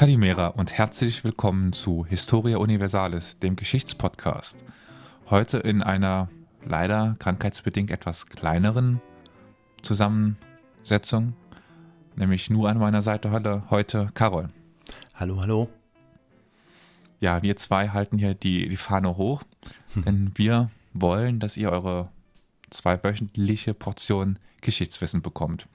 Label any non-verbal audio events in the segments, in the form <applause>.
Kalimera und herzlich willkommen zu Historia Universalis, dem Geschichtspodcast. Heute in einer leider krankheitsbedingt etwas kleineren Zusammensetzung, nämlich nur an meiner Seite heute, heute Carol. Hallo, hallo. Ja, wir zwei halten hier die, die Fahne hoch, <laughs> denn wir wollen, dass ihr eure zweiwöchentliche Portion Geschichtswissen bekommt.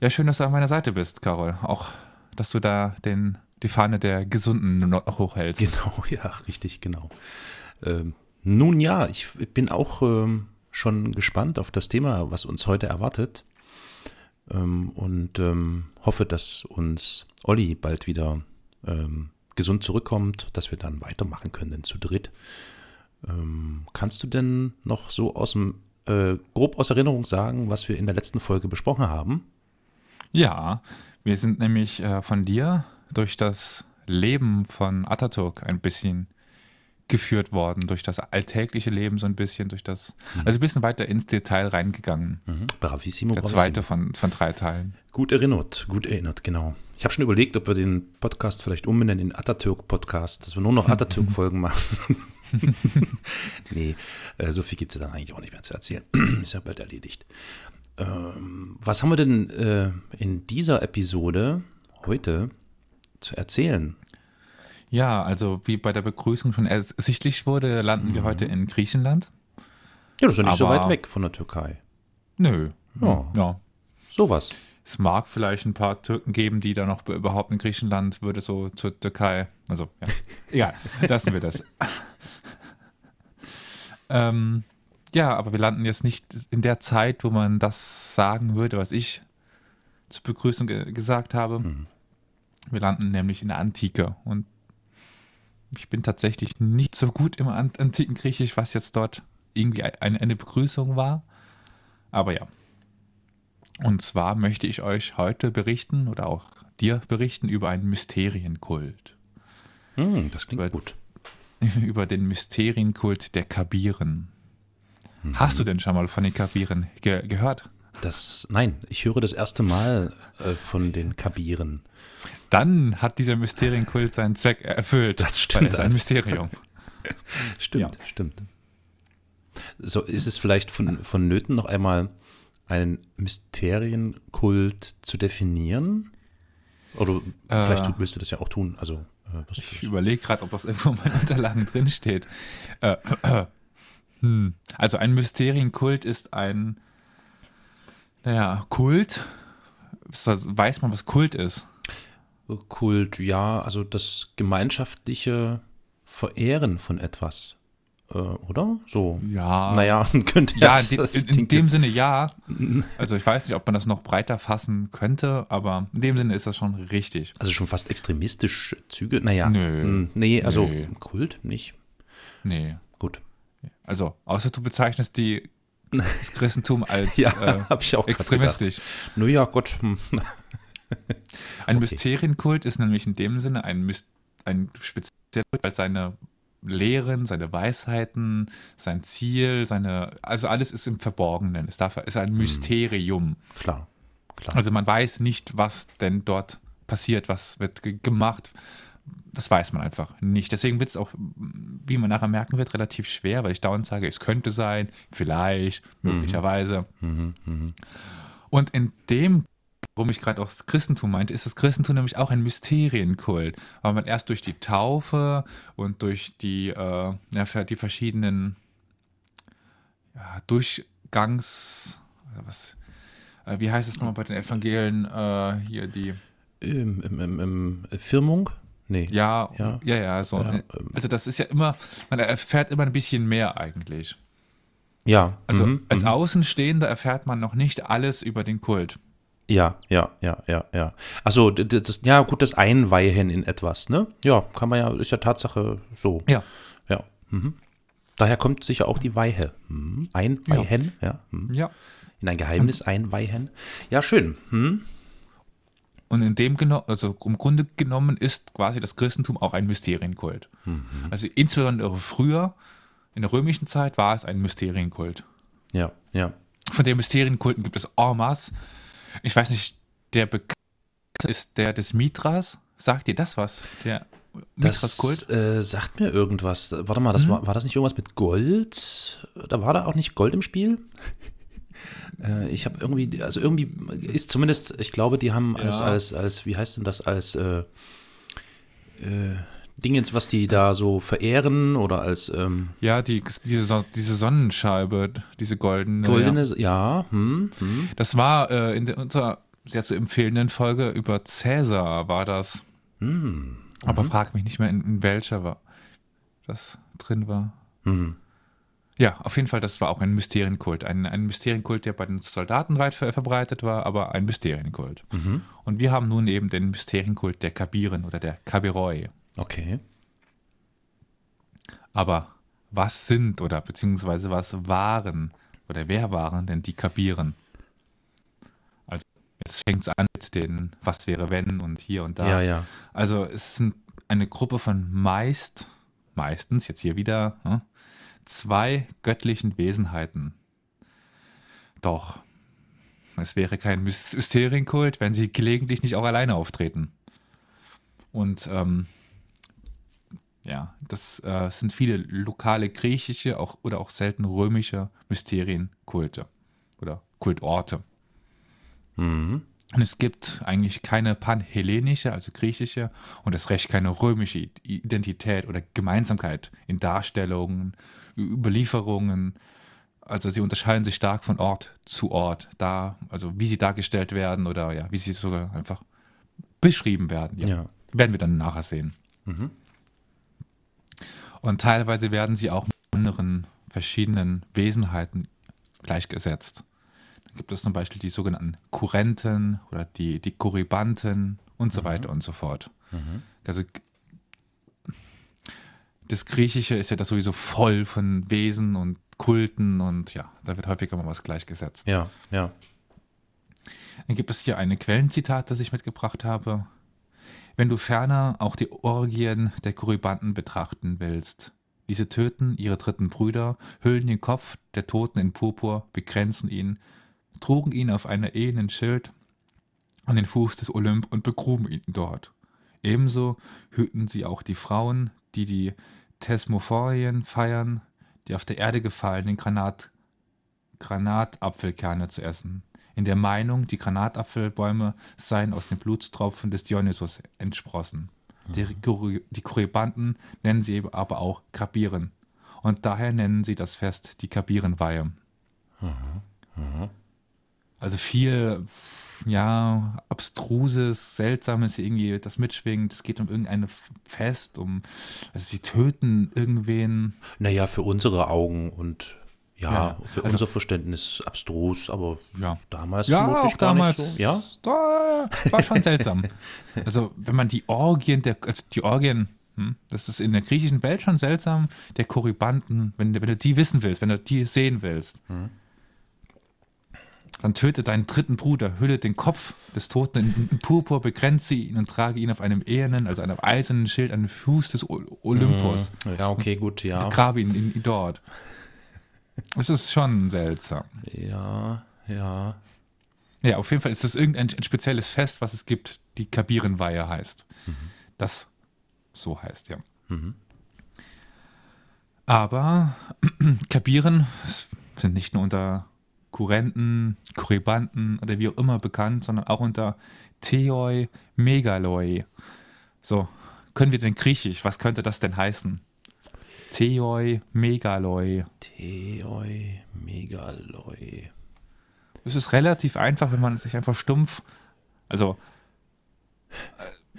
Ja, schön, dass du an meiner Seite bist, Carol. Auch, dass du da den, die Fahne der Gesunden noch hochhältst. Genau, <laughs> ja, richtig, genau. Ähm, nun ja, ich bin auch ähm, schon gespannt auf das Thema, was uns heute erwartet. Ähm, und ähm, hoffe, dass uns Olli bald wieder ähm, gesund zurückkommt, dass wir dann weitermachen können zu dritt. Ähm, kannst du denn noch so aus dem äh, grob aus Erinnerung sagen, was wir in der letzten Folge besprochen haben? Ja, wir sind nämlich äh, von dir durch das Leben von Atatürk ein bisschen geführt worden, durch das alltägliche Leben so ein bisschen, durch das, also ein bisschen weiter ins Detail reingegangen. Mhm. Bravissimo, Der bravissimo. zweite von, von drei Teilen. Gut erinnert, gut erinnert, genau. Ich habe schon überlegt, ob wir den Podcast vielleicht umbenennen in Atatürk-Podcast, dass wir nur noch <laughs> Atatürk-Folgen machen. <laughs> nee, äh, so viel gibt es dann eigentlich auch nicht mehr zu erzählen. <clears throat> Ist ja bald erledigt. Ähm, was haben wir denn äh, in dieser Episode heute zu erzählen? Ja, also wie bei der Begrüßung schon ersichtlich wurde, landen wir heute in Griechenland. Ja, das ist ja nicht so Aber- weit weg von der Türkei. Nö. Ja. ja. Sowas. Es mag vielleicht ein paar Türken geben, die da noch be- überhaupt in Griechenland würde so zur Türkei. Also, ja. <laughs> egal, lassen wir das. <laughs> ähm, ja, aber wir landen jetzt nicht in der Zeit, wo man das sagen würde, was ich zur Begrüßung ge gesagt habe. Wir landen nämlich in der Antike und ich bin tatsächlich nicht so gut im An antiken Griechisch, was jetzt dort irgendwie ein- eine Begrüßung war. Aber ja. Und zwar möchte ich euch heute berichten oder auch dir berichten über einen Mysterienkult. Hm, das klingt Weil- gut. <laughs> über den Mysterienkult der Kabiren. Hast du denn schon mal von den Kabiren ge gehört? Das, nein, ich höre das erste Mal äh, von den Kabiren. Dann hat dieser Mysterienkult seinen Zweck erfüllt. Das stimmt Weil es ein allerdings. Mysterium. <laughs> Stimmt, stimmt. So ist es vielleicht von, vonnöten, noch einmal einen Mysterienkult zu definieren? Oder vielleicht Äh. tu- willst du das ja auch tun. Also, äh, Ich überlege gerade, ob das irgendwo in meinen Unterlagen drin steht. Äh, hm. Also ein Mysterienkult ist ein, naja, Kult. Weiß man, was Kult ist? Kult, ja, also das gemeinschaftliche Verehren von etwas. Äh, oder? So. Ja. Naja, <laughs> könnte Ja, jetzt- in, in, in dem jetzt- Sinne ja. Also ich weiß nicht, ob man das noch breiter fassen könnte, aber in dem Sinne ist das schon richtig. Also schon fast extremistische Züge. Naja. Nö. hm, Nee, also Nö. Kult nicht. Nee. Gut. Also, außer du bezeichnest die, <laughs> das Christentum als Ja, äh, extremistisch. Naja, Gott. Hm. Ein Okay. Mysterienkult ist nämlich in dem Sinne ein, ein spezieller Kult, weil seine Lehren, seine Weisheiten, sein Ziel, seine, also alles ist im Verborgenen. Es darf, ist ein Mysterium. Klar, klar. Also man weiß nicht, was denn dort passiert, was wird ge gemacht. Das weiß man einfach nicht. Deswegen wird es auch, wie man nachher merken wird, relativ schwer, weil ich dauernd sage, es könnte sein, vielleicht, möglicherweise. Mhm, mhm. Und in dem, warum ich gerade auch das Christentum meinte, ist das Christentum nämlich auch ein Mysterienkult, weil man erst durch die Taufe und durch die, äh, ja, die verschiedenen ja, Durchgangs, was, äh, wie heißt es nochmal bei den Evangelien, äh, hier die, ähm, ähm, ähm, Firmung? Nee. ja, Ja. ja, ja, so. Ja, äh, ähm. also das ist ja immer, man erfährt immer ein bisschen mehr eigentlich. Ja. Also mhm, als mhm. Außenstehender erfährt man noch nicht alles über den Kult. Ja, ja, ja, ja, ja. Achso, d- d- das, ja, gut, das Einweihen in etwas, ne? Ja, kann man ja, ist ja Tatsache so. Ja. Ja. Mhm. Daher kommt sicher auch die Weihe. Mhm. Einweihen, ja. Mhm. Ja. In ein Geheimnis einweihen. Ja, schön. Mhm. Und in dem also im Grunde genommen ist quasi das Christentum auch ein Mysterienkult. Also insbesondere früher, in der römischen Zeit, war es ein Mysterienkult. Ja, ja. Von den Mysterienkulten gibt es masse. Ich weiß nicht, der bekannteste ist der des Mithras. Sagt dir das was? Der Das Mithras-Kult? äh, sagt mir irgendwas. Warte mal, das Mhm. war, war das nicht irgendwas mit Gold? Da war da auch nicht Gold im Spiel? Äh, ich habe irgendwie, also irgendwie ist zumindest, ich glaube, die haben als, Ja. als, als, wie heißt denn das, als äh, äh, Dingens, was die da so verehren oder als ähm, Ja, die, diese, diese Sonnenscheibe, diese goldene. goldene, Ja. ja, hm, hm. Das war äh, in der, unserer sehr zu empfehlenden Folge über Cäsar war das. Hm. Aber frag mich nicht mehr, in, in welcher war das drin war. Hm. Ja, auf jeden Fall, das war auch ein Mysterienkult. Ein, ein Mysterienkult, der bei den Soldaten weit ver verbreitet war, aber ein Mysterienkult. Mhm. Und wir haben nun eben den Mysterienkult der Kabiren oder der Kabiroi. Okay. Aber was sind oder beziehungsweise was waren oder wer waren denn die Kabiren? Also jetzt fängt es an mit den Was wäre wenn und hier und da. Ja, ja. Also es sind eine Gruppe von meist, meistens, jetzt hier wieder, hm, zwei göttlichen Wesenheiten. Doch, es wäre kein Mys- Mysterienkult, wenn sie gelegentlich nicht auch alleine auftreten. Und ähm, ja, das äh, sind viele lokale griechische auch, oder auch selten römische Mysterienkulte oder Kultorte. Mhm. Und es gibt eigentlich keine panhellenische, also griechische, und das Recht keine römische Identität oder Gemeinsamkeit in Darstellungen, Überlieferungen. Also sie unterscheiden sich stark von Ort zu Ort, da, also wie sie dargestellt werden oder ja, wie sie sogar einfach beschrieben werden. Ja. Werden wir dann nachher sehen. Mhm. Und teilweise werden sie auch mit anderen verschiedenen Wesenheiten gleichgesetzt. Da gibt es zum Beispiel die sogenannten Kurrenten oder die, die Korybanten und so weiter und so fort. Also g- das Griechische ist ja das sowieso voll von Wesen und Kulten und ja, da wird häufiger mal was gleichgesetzt. Ja, ja. Dann gibt es hier eine Quellenzitat, das ich mitgebracht habe. Wenn du ferner auch die Orgien der Korybanten betrachten willst. Diese töten ihre dritten Brüder, hüllen den Kopf der Toten in Purpur, bekränzen ihn, trugen ihn auf einer ehenen Schild an den Fuß des Olymp und begruben ihn dort. Ebenso hüten sie auch die Frauen, die die Thesmophorien feiern, die auf der Erde gefallenen Granat, Granatapfelkerne zu essen, in der Meinung, die Granatapfelbäume seien aus den Blutstropfen des Dionysos entsprossen. Die, Kuri- die Korybanten nennen sie eben aber auch Kabiren. Und daher nennen sie das Fest die Kabirenweihe. Also viel, ja, abstruses, seltsames irgendwie, das mitschwingt. Es geht um irgendein Fest, um, also sie töten irgendwen. Naja, für unsere Augen und ja, Ja, für also- unser Verständnis abstrus, aber Ja, damals ja vermutlich auch gar damals. nicht so. Ja? Da war schon seltsam. also, wenn man die Orgien, der, also die Orgien, hm, das ist in der griechischen Welt schon seltsam, der Korybanten, wenn, du- wenn du die wissen willst, wenn du die sehen willst, Hm. Dann töte deinen dritten Bruder, hülle den Kopf des Toten in, Purpur, begrenze ihn und trage ihn auf einem ehernen, also einem eisernen Schild an den Fuß des Olympus. Ja, okay, gut, ja. Begrabe ihn in, in dort. Es ist schon seltsam. Ja, ja. Ja, auf jeden Fall ist das irgendein ein spezielles Fest, was es gibt, die Kabirenweihe heißt. Das so heißt, ja. Mhm. Aber <clears throat> Kabiren sind nicht nur unter Kurrenten, Korybanten oder wie auch immer bekannt, sondern auch unter Theoi Megaloi. So, können wir denn griechisch? Was könnte das denn heißen? Theoi Megaloi. Theoi Megaloi. Es ist relativ einfach, wenn man sich einfach stumpf. Also,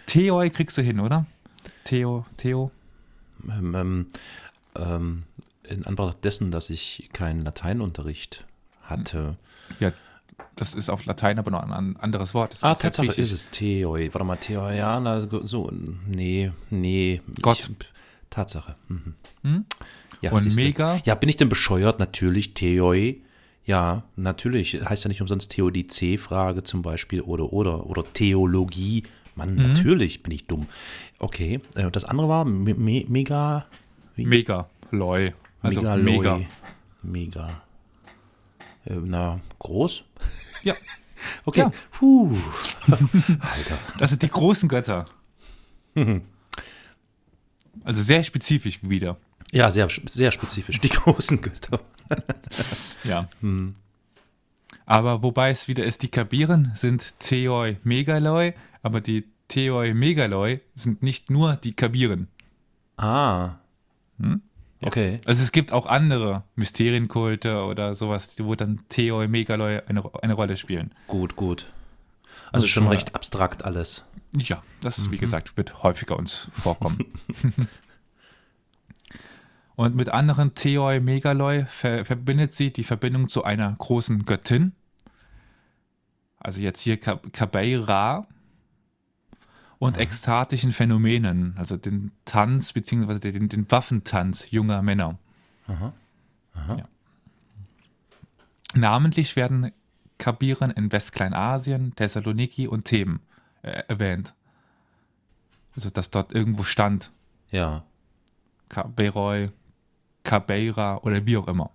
Theoi kriegst du hin, oder? Theo, Theo. Ähm, ähm, ähm, in Anbetracht dessen, dass ich keinen Lateinunterricht hatte. Ja, das ist auf Latein aber noch ein an- anderes Wort. Das Ah, ist Tatsache ist es Theoi. Warte mal, Theoi, ja, na, so, nee, nee. Gott. Ich, Tatsache. Mhm. Hm? Ja, Und siehste. mega? Ja, bin ich denn bescheuert? Natürlich, Theoi. Ja, natürlich. Heißt ja nicht umsonst Theodizee-Frage zum Beispiel oder, oder, oder Theologie. Mann, Mhm. natürlich bin ich dumm. Okay, äh, und das andere war me me mega, wie? Mega, Loi. Also Megaloi. mega. Mega. Äh, na, groß? Ja, <laughs> Okay. Ja. Puh. <laughs> Alter. das sind die großen Götter. Also sehr spezifisch wieder. Ja, sehr, sehr spezifisch, die <laughs> großen Götter. Ja. Aber wobei es wieder ist, die Kabiren sind Theoi Megaloi, aber die Theoi Megaloi sind nicht nur die Kabiren. Ah. Okay. Also es gibt auch andere Mysterienkulte oder sowas, wo dann Theoi Megaloi eine, eine Rolle spielen. Gut, gut. Also Also schon mal- recht abstrakt alles. Ja, das, wie gesagt, wird häufiger uns vorkommen. <laughs> <laughs> Und mit anderen Theoi Megaloi ver verbindet sie die Verbindung zu einer großen Göttin. Also jetzt hier Ka Kabeira. Und ekstatischen Phänomenen, also den Tanz bzw. Den, den Waffentanz junger Männer. Aha. Ja. Namentlich werden Kabiren in Westkleinasien, Thessaloniki und Theben äh, erwähnt. Also, dass dort irgendwo stand, Ja. Kaberoi, Kabeira oder wie auch immer.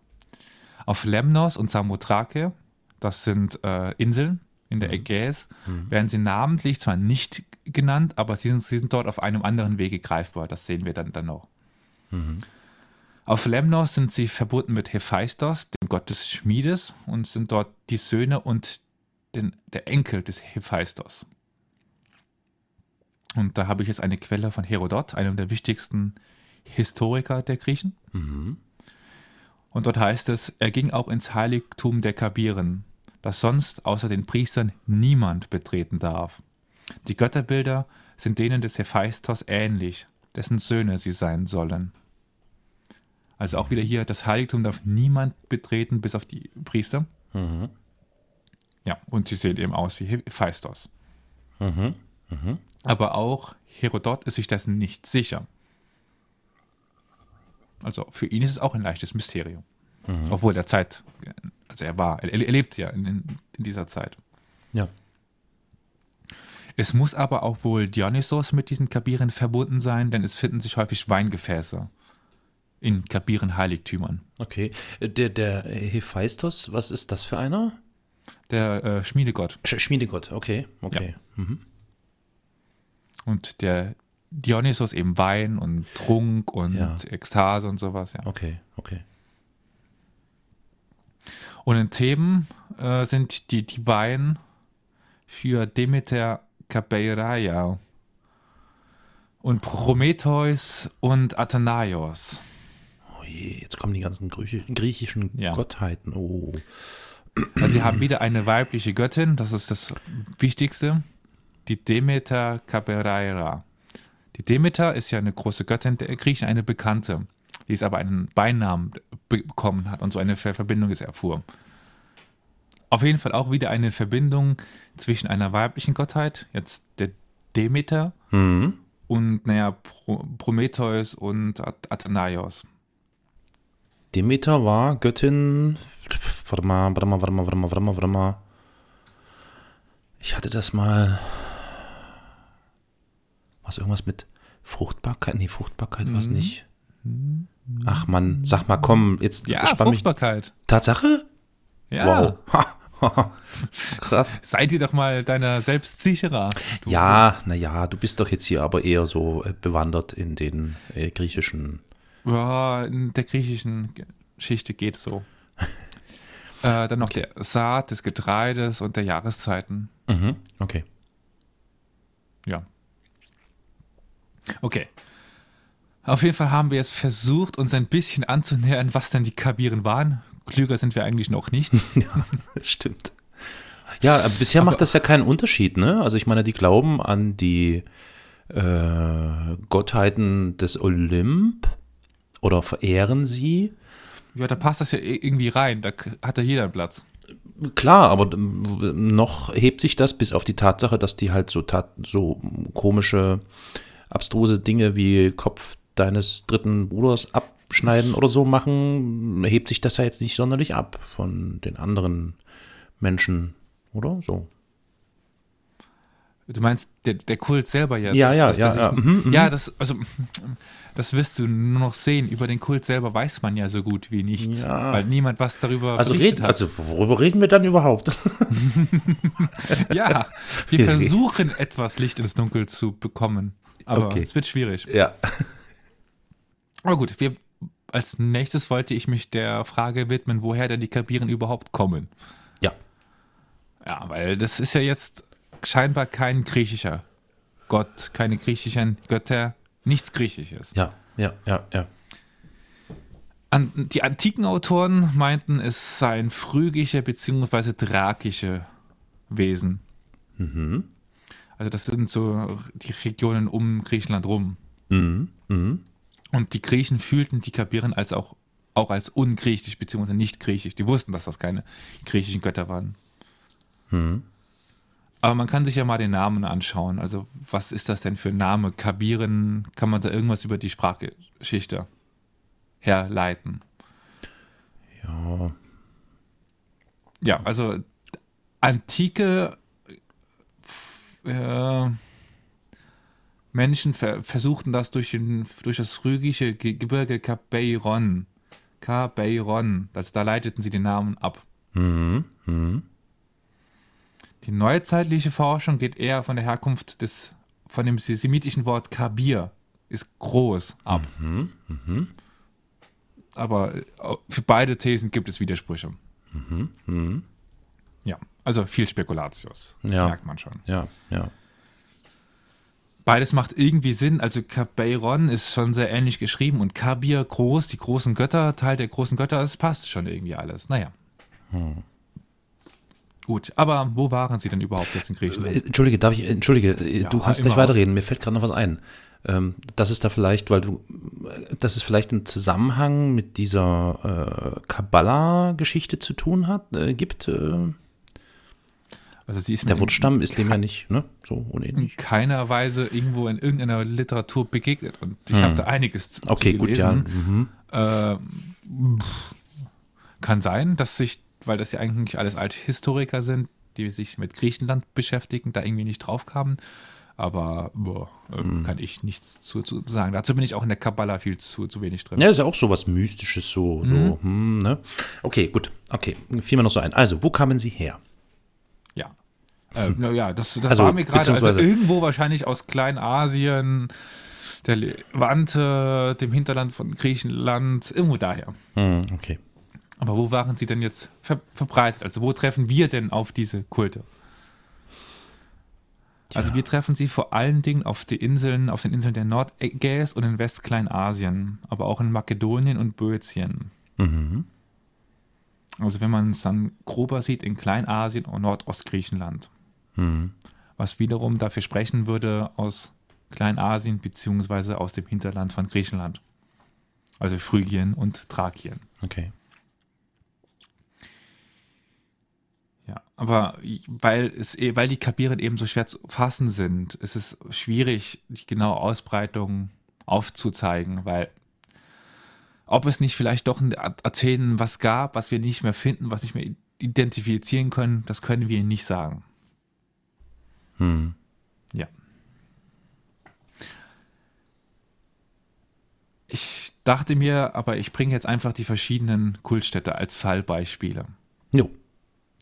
Auf Lemnos und Samothrake, das sind äh, Inseln in der Ägäis, werden sie namentlich zwar nicht genannt, aber sie sind, sie sind dort auf einem anderen Wege greifbar. Das sehen wir dann, dann noch. Auf Lemnos sind sie verbunden mit Hephaistos, dem Gott des Schmiedes, und sind dort die Söhne und den, der Enkel des Hephaistos. Und da habe ich jetzt eine Quelle von Herodot, einem der wichtigsten Historiker der Griechen. Und dort heißt es, er ging auch ins Heiligtum der Kabiren, das sonst außer den Priestern niemand betreten darf. Die Götterbilder sind denen des Hephaistos ähnlich, dessen Söhne sie sein sollen. Also auch wieder hier, das Heiligtum darf niemand betreten, bis auf die Priester. Mhm. Ja, und sie sehen eben aus wie Hephaistos. Mhm. Aber auch Herodot ist sich dessen nicht sicher. Also für ihn ist es auch ein leichtes Mysterium. Obwohl der Zeit, also er war, er, er lebt ja in, in, in dieser Zeit. Ja. Es muss aber auch wohl Dionysos mit diesen Kabiren verbunden sein, denn es finden sich häufig Weingefäße in Kabiren-Heiligtümern. Okay. Der, der Hephaistos, was ist das für einer? Der äh, Schmiedegott Sch Schmiedegott, okay. Okay. Mhm. und der Dionysos eben Wein und Trunk und Ja. Ekstase und sowas, ja. Okay, okay. Und in Theben äh, sind die Divine für Demeter Kabeiraia und Prometheus und Athanaios. Oh je, jetzt kommen die ganzen Griechi griechischen Ja. Gottheiten. Oh. Also sie haben wieder eine weibliche Göttin, das ist das Wichtigste, die Demeter Kabeiraia. Die Demeter ist ja eine große Göttin der Griechen, eine bekannte, die es aber einen Beinamen be- bekommen hat und so eine Ver Verbindung es erfuhr. Auf jeden Fall auch wieder eine Verbindung zwischen einer weiblichen Gottheit, jetzt der Demeter, Mhm. und naja, Pro Prometheus und At Athanaios. Demeter war Göttin. Warte mal, warte mal, warte mal, warte mal, warte mal, warte mal. Ich hatte das mal. Was irgendwas mit Fruchtbarkeit? Nee, Fruchtbarkeit war es nicht. Ach Mann, sag mal, komm, jetzt Ja, spann mich. Fruchtbarkeit. Tatsache? Ja. Wow. <laughs> Krass. Sei dir doch mal deiner selbst sicherer. Du- Ja, naja, du bist doch jetzt hier aber eher so äh, bewandert in den äh, griechischen. Ja, in der griechischen Geschichte geht es so. <laughs> äh, dann noch der Saat des Getreides und der Jahreszeiten. Mhm. Okay. Ja. Okay. Auf jeden Fall haben wir jetzt versucht, uns ein bisschen anzunähern, was denn die Kabiren waren. Klüger sind wir eigentlich noch nicht. <laughs> Stimmt. Ja, aber bisher macht das ja keinen Unterschied, ne? Also ich meine, die glauben an die äh, Gottheiten des Olymp oder verehren sie. Ja, da passt das ja i- irgendwie rein. Da hat ja jeder einen Platz. Klar, aber ähm, noch hebt sich das bis auf die Tatsache, dass die halt so, tat, so komische, abstruse Dinge wie Kopf deines dritten Bruders abschneiden oder so machen, hebt sich das ja jetzt nicht sonderlich ab von den anderen Menschen, oder? So. Du meinst der, der Kult selber jetzt? Ja, ja, dass ja, sich- ja, mhm, mhm. ja, das, also, <laughs> das wirst du nur noch sehen. Über den Kult selber weiß man ja so gut wie nichts, Ja. weil niemand was darüber Also, berichtet reden, hat. also worüber reden wir dann überhaupt? <laughs> ja, wir <laughs> versuchen etwas Licht ins Dunkel zu bekommen. aber Okay. es wird schwierig. Ja. Aber gut, wir, als nächstes wollte ich mich der Frage widmen, woher denn die Kabiren überhaupt kommen. Ja. Ja, weil das ist ja jetzt scheinbar kein griechischer Gott, keine griechischen Götter, nichts Griechisches. Ja, ja, ja, ja. An, die antiken Autoren meinten, es seien phrygische bzw. thrakische Wesen. Mhm. Also das sind so die Regionen um Griechenland rum. Mhm. Mhm. Und die Griechen fühlten die Kabiren als auch, auch als ungriechisch bzw. nicht griechisch. Die wussten, dass das keine griechischen Götter waren. Mhm. Aber man kann sich ja mal den Namen anschauen. Also was ist das denn für ein Name? Kabiren, kann man da irgendwas über die Sprachgeschichte herleiten? Ja. Ja, also antike äh, Menschen ver versuchten das durch, den, durch das phrygische Ge Gebirge Kabeiron. Kabeiron, also da leiteten sie den Namen ab. Mhm. Mhm. Die neuzeitliche Forschung geht eher von der Herkunft des, von dem semitischen Wort Kabir, ist groß ab. Mhm. Mhm. Aber äh, für beide Thesen gibt es Widersprüche. Mhm. Mhm. Ja, also viel Spekulatius, Ja. merkt man schon. Ja, ja. Beides macht irgendwie Sinn. Also Kabeiron ist schon sehr ähnlich geschrieben und Kabir groß, die großen Götter, Teil der großen Götter, es passt schon irgendwie alles. Naja. Gut, aber wo waren sie denn überhaupt jetzt in Äh, Griechenland? Entschuldige, darf ich, entschuldige, äh, Ja, du kannst gleich weiterreden, mir fällt gerade noch was ein. Ähm, das ist da vielleicht, weil du, äh, dass es vielleicht einen Zusammenhang mit dieser äh, Kabbala-Geschichte zu tun hat, äh, gibt. Äh, Also sie ist der in Wurzstamm ist dem ja nicht, ne? So und in keiner Weise irgendwo in irgendeiner Literatur begegnet. Und ich Hm. habe da einiges zu, Okay, zu gut, ja. Mhm. Pff, kann sein, dass sich, weil das ja eigentlich alles Althistoriker sind, die sich mit Griechenland beschäftigen, da irgendwie nicht drauf kamen. Aber boah, ähm, Hm. kann ich nichts zu, zu sagen. Dazu bin ich auch in der Kabbala viel zu, zu wenig drin. Ja, ist ja auch so was Mystisches, so, so, hm, ne? Okay, gut, okay, fiel mir noch so ein. Also, wo kamen sie her? Ja. Äh, na ja, das, das Also, war mir gerade also irgendwo wahrscheinlich aus Kleinasien, der Levante, dem Hinterland von Griechenland, irgendwo daher. Hm, okay. Aber wo waren sie denn jetzt ver verbreitet? Also wo treffen wir denn auf diese Kulte? Also wir treffen sie vor allen Dingen auf die Inseln, auf den Inseln der Nordägäis und in Westkleinasien, aber auch in Makedonien und Böotien. Mhm. Also wenn man es dann grober sieht, in Kleinasien und Nordostgriechenland. Mhm. Was wiederum dafür sprechen würde aus Kleinasien beziehungsweise aus dem Hinterland von Griechenland. Also Phrygien und Thrakien. Okay. Ja, aber weil, es, eh- weil die Kapieren eben so schwer zu fassen sind, ist es schwierig, die genaue Ausbreitung aufzuzeigen, weil ob es nicht vielleicht doch in Athen was gab, was wir nicht mehr finden, was nicht mehr identifizieren können, das können wir nicht sagen. Hm. Ja. Ich dachte mir, aber ich bringe jetzt einfach die verschiedenen Kultstädte als Fallbeispiele. Jo.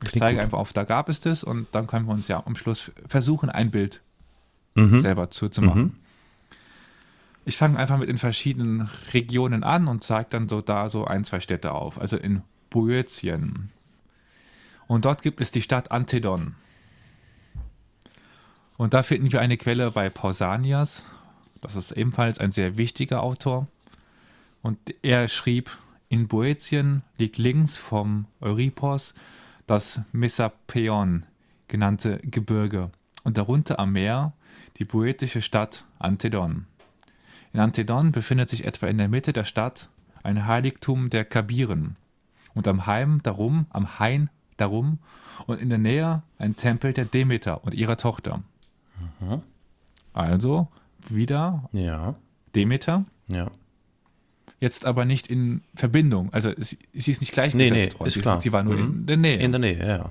Ich zeige gut. einfach auf, da gab es das und dann können wir uns ja am Schluss versuchen, ein Bild Mhm. selber zu, zu machen. Mhm. Ich fange einfach mit den verschiedenen Regionen an und zeige dann so da so ein, zwei Städte auf. Also in Boeotien. Und dort gibt es die Stadt Antedon. Und da finden wir eine Quelle bei Pausanias. Das ist ebenfalls ein sehr wichtiger Autor. Und er schrieb, in Boetien liegt links vom Euripos das Messapeon genannte Gebirge und darunter am Meer die poetische Stadt Antedon. In Antedon befindet sich etwa in der Mitte der Stadt ein Heiligtum der Kabiren und am Heim darum, am Hain darum und in der Nähe ein Tempel der Demeter und ihrer Tochter. Also wieder Ja. Demeter, Ja. jetzt aber nicht in Verbindung. Also sie, sie ist nicht Nee, gleichgesetzt nee, worden. ist sie, klar. sie war nur Mhm. in der Nähe. In der Nähe, ja,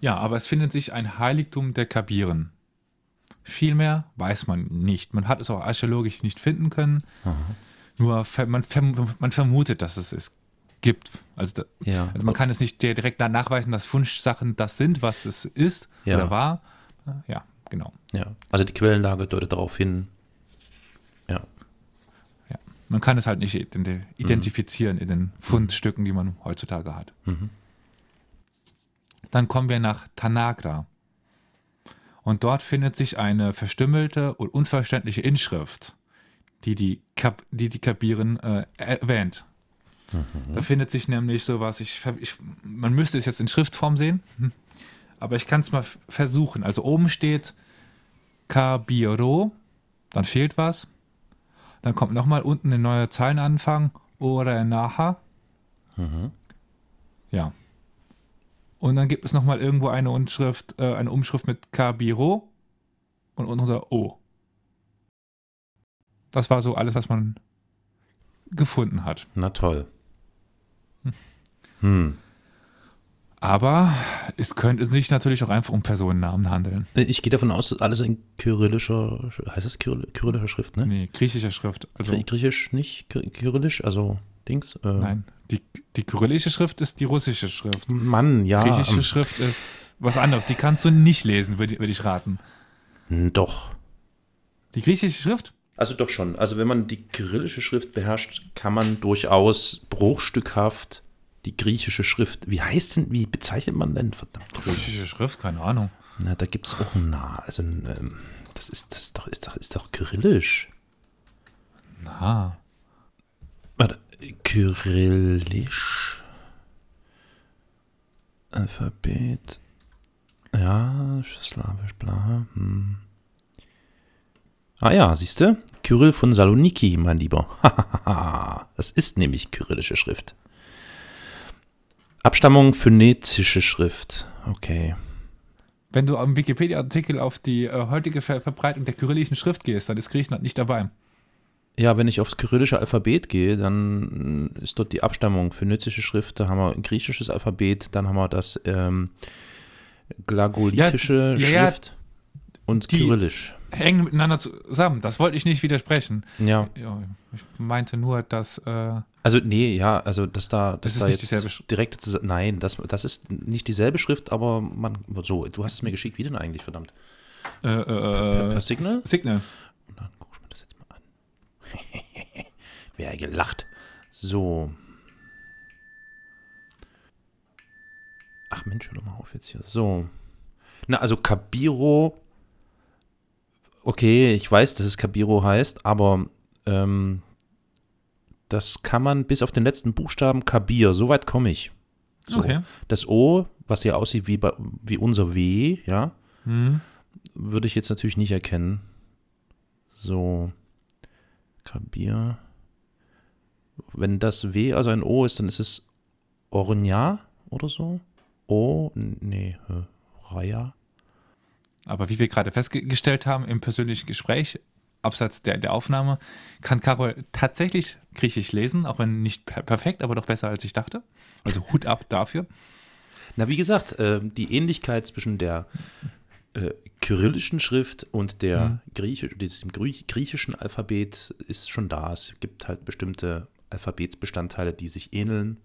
ja. Aber es findet sich ein Heiligtum der Kabiren. Viel mehr weiß man nicht. Man hat es auch archäologisch nicht finden können. Nur ver man, man vermutet, dass es es gibt. Also, da, Ja. also man kann es nicht direkt nachweisen, dass Fundsachen das sind, was es ist Ja. oder war. Ja, genau. Ja, also die Quellenlage deutet darauf hin. Ja. Ja. Man kann es halt nicht identi- identifizieren in den Fundstücken, die man heutzutage hat. Mhm. Dann kommen wir nach Tanagra. Und dort findet sich eine verstümmelte und unverständliche Inschrift, die die, Kap die, die Kabiren äh, erwähnt. Da findet sich nämlich sowas, ich, ich, man müsste es jetzt in Schriftform sehen. Aber ich kann es mal versuchen. Also oben steht Kabiro, dann fehlt was. Dann kommt nochmal unten ein neuer Zeilenanfang oder Naha. Ja. Und dann gibt es nochmal irgendwo eine Umschrift, äh, eine Umschrift mit Kabiro und unter O. Das war so alles, was man gefunden hat. Na toll. Hm. Aber es könnte sich natürlich auch einfach um Personennamen handeln. Ich gehe davon aus, dass alles in kyrillischer, heißt das Kyrill, kyrillischer Schrift, ne? Nee, griechische Schrift. Also, Grie- Griechisch nicht? Ky- Kyrillisch, also Dings? Äh, nein. Die, die kyrillische Schrift ist die russische Schrift. Mann, ja. Griechische ähm, Schrift ist was anderes. Die kannst du nicht lesen, würde würd ich raten. Doch. Die griechische Schrift? Also doch schon. Also wenn man die kyrillische Schrift beherrscht, kann man durchaus bruchstückhaft die griechische Schrift. Wie heißt denn, wie bezeichnet man denn? Verdammt. Griechische Schrift, keine Ahnung. Na, da gibt es auch Na. Also ähm, das ist, das ist doch, ist doch, ist doch kyrillisch. Na, Warte, kyrillisch. Alphabet. Ja, slawisch, bla. Hm. Ah ja, siehst du? Kyrill von Saloniki, mein Lieber. <laughs> das ist nämlich kyrillische Schrift. Abstammung phönizische Schrift. Okay. wenn du am Wikipedia-Artikel auf die äh, heutige Ver Verbreitung der kyrillischen Schrift gehst, dann ist Griechenland nicht dabei. Ja, wenn ich aufs kyrillische Alphabet gehe, dann mm, ist dort die Abstammung phönizische Schrift, da haben wir ein griechisches Alphabet, dann haben wir das ähm, glagolitische Ja, ja, ja. Schrift und kyrillisch. Hängen miteinander zusammen. Das wollte ich nicht widersprechen. Ja, Ja, ich meinte nur, dass äh, also nee, ja, also dass da, dass ist da nicht dieselbe Sch- direkt, zus- nein, das, das ist nicht dieselbe Schrift, aber man, so, du hast es mir geschickt, wie denn eigentlich, verdammt? äh, äh, Per, per Signal? Signal. Und dann guck ich mir das jetzt mal an. <laughs> Wer gelacht. So. Ach Mensch, hör doch mal auf jetzt hier. So. Na, also Kabiro. Okay, ich weiß, dass es Kabiro heißt, aber ähm, das kann man bis auf den letzten Buchstaben Kabir. So weit komme ich. So. Okay. Das O, was ja aussieht wie, bei, wie unser W, ja, Hm. würde ich jetzt natürlich nicht erkennen. So. Kabir. Wenn das W also ein O ist, dann ist es Ornia oder so. O, nee, Raya. Aber wie wir gerade festgestellt haben im persönlichen Gespräch, abseits der, der Aufnahme, kann Carol tatsächlich Griechisch lesen, auch wenn nicht per perfekt, aber doch besser als ich dachte. Also Hut ab dafür. Na, wie gesagt, äh, die Ähnlichkeit zwischen der äh, kyrillischen Schrift und der Mhm. Griechisch, diesem Grie- griechischen Alphabet ist schon da. Es gibt halt bestimmte Alphabetsbestandteile, die sich ähneln.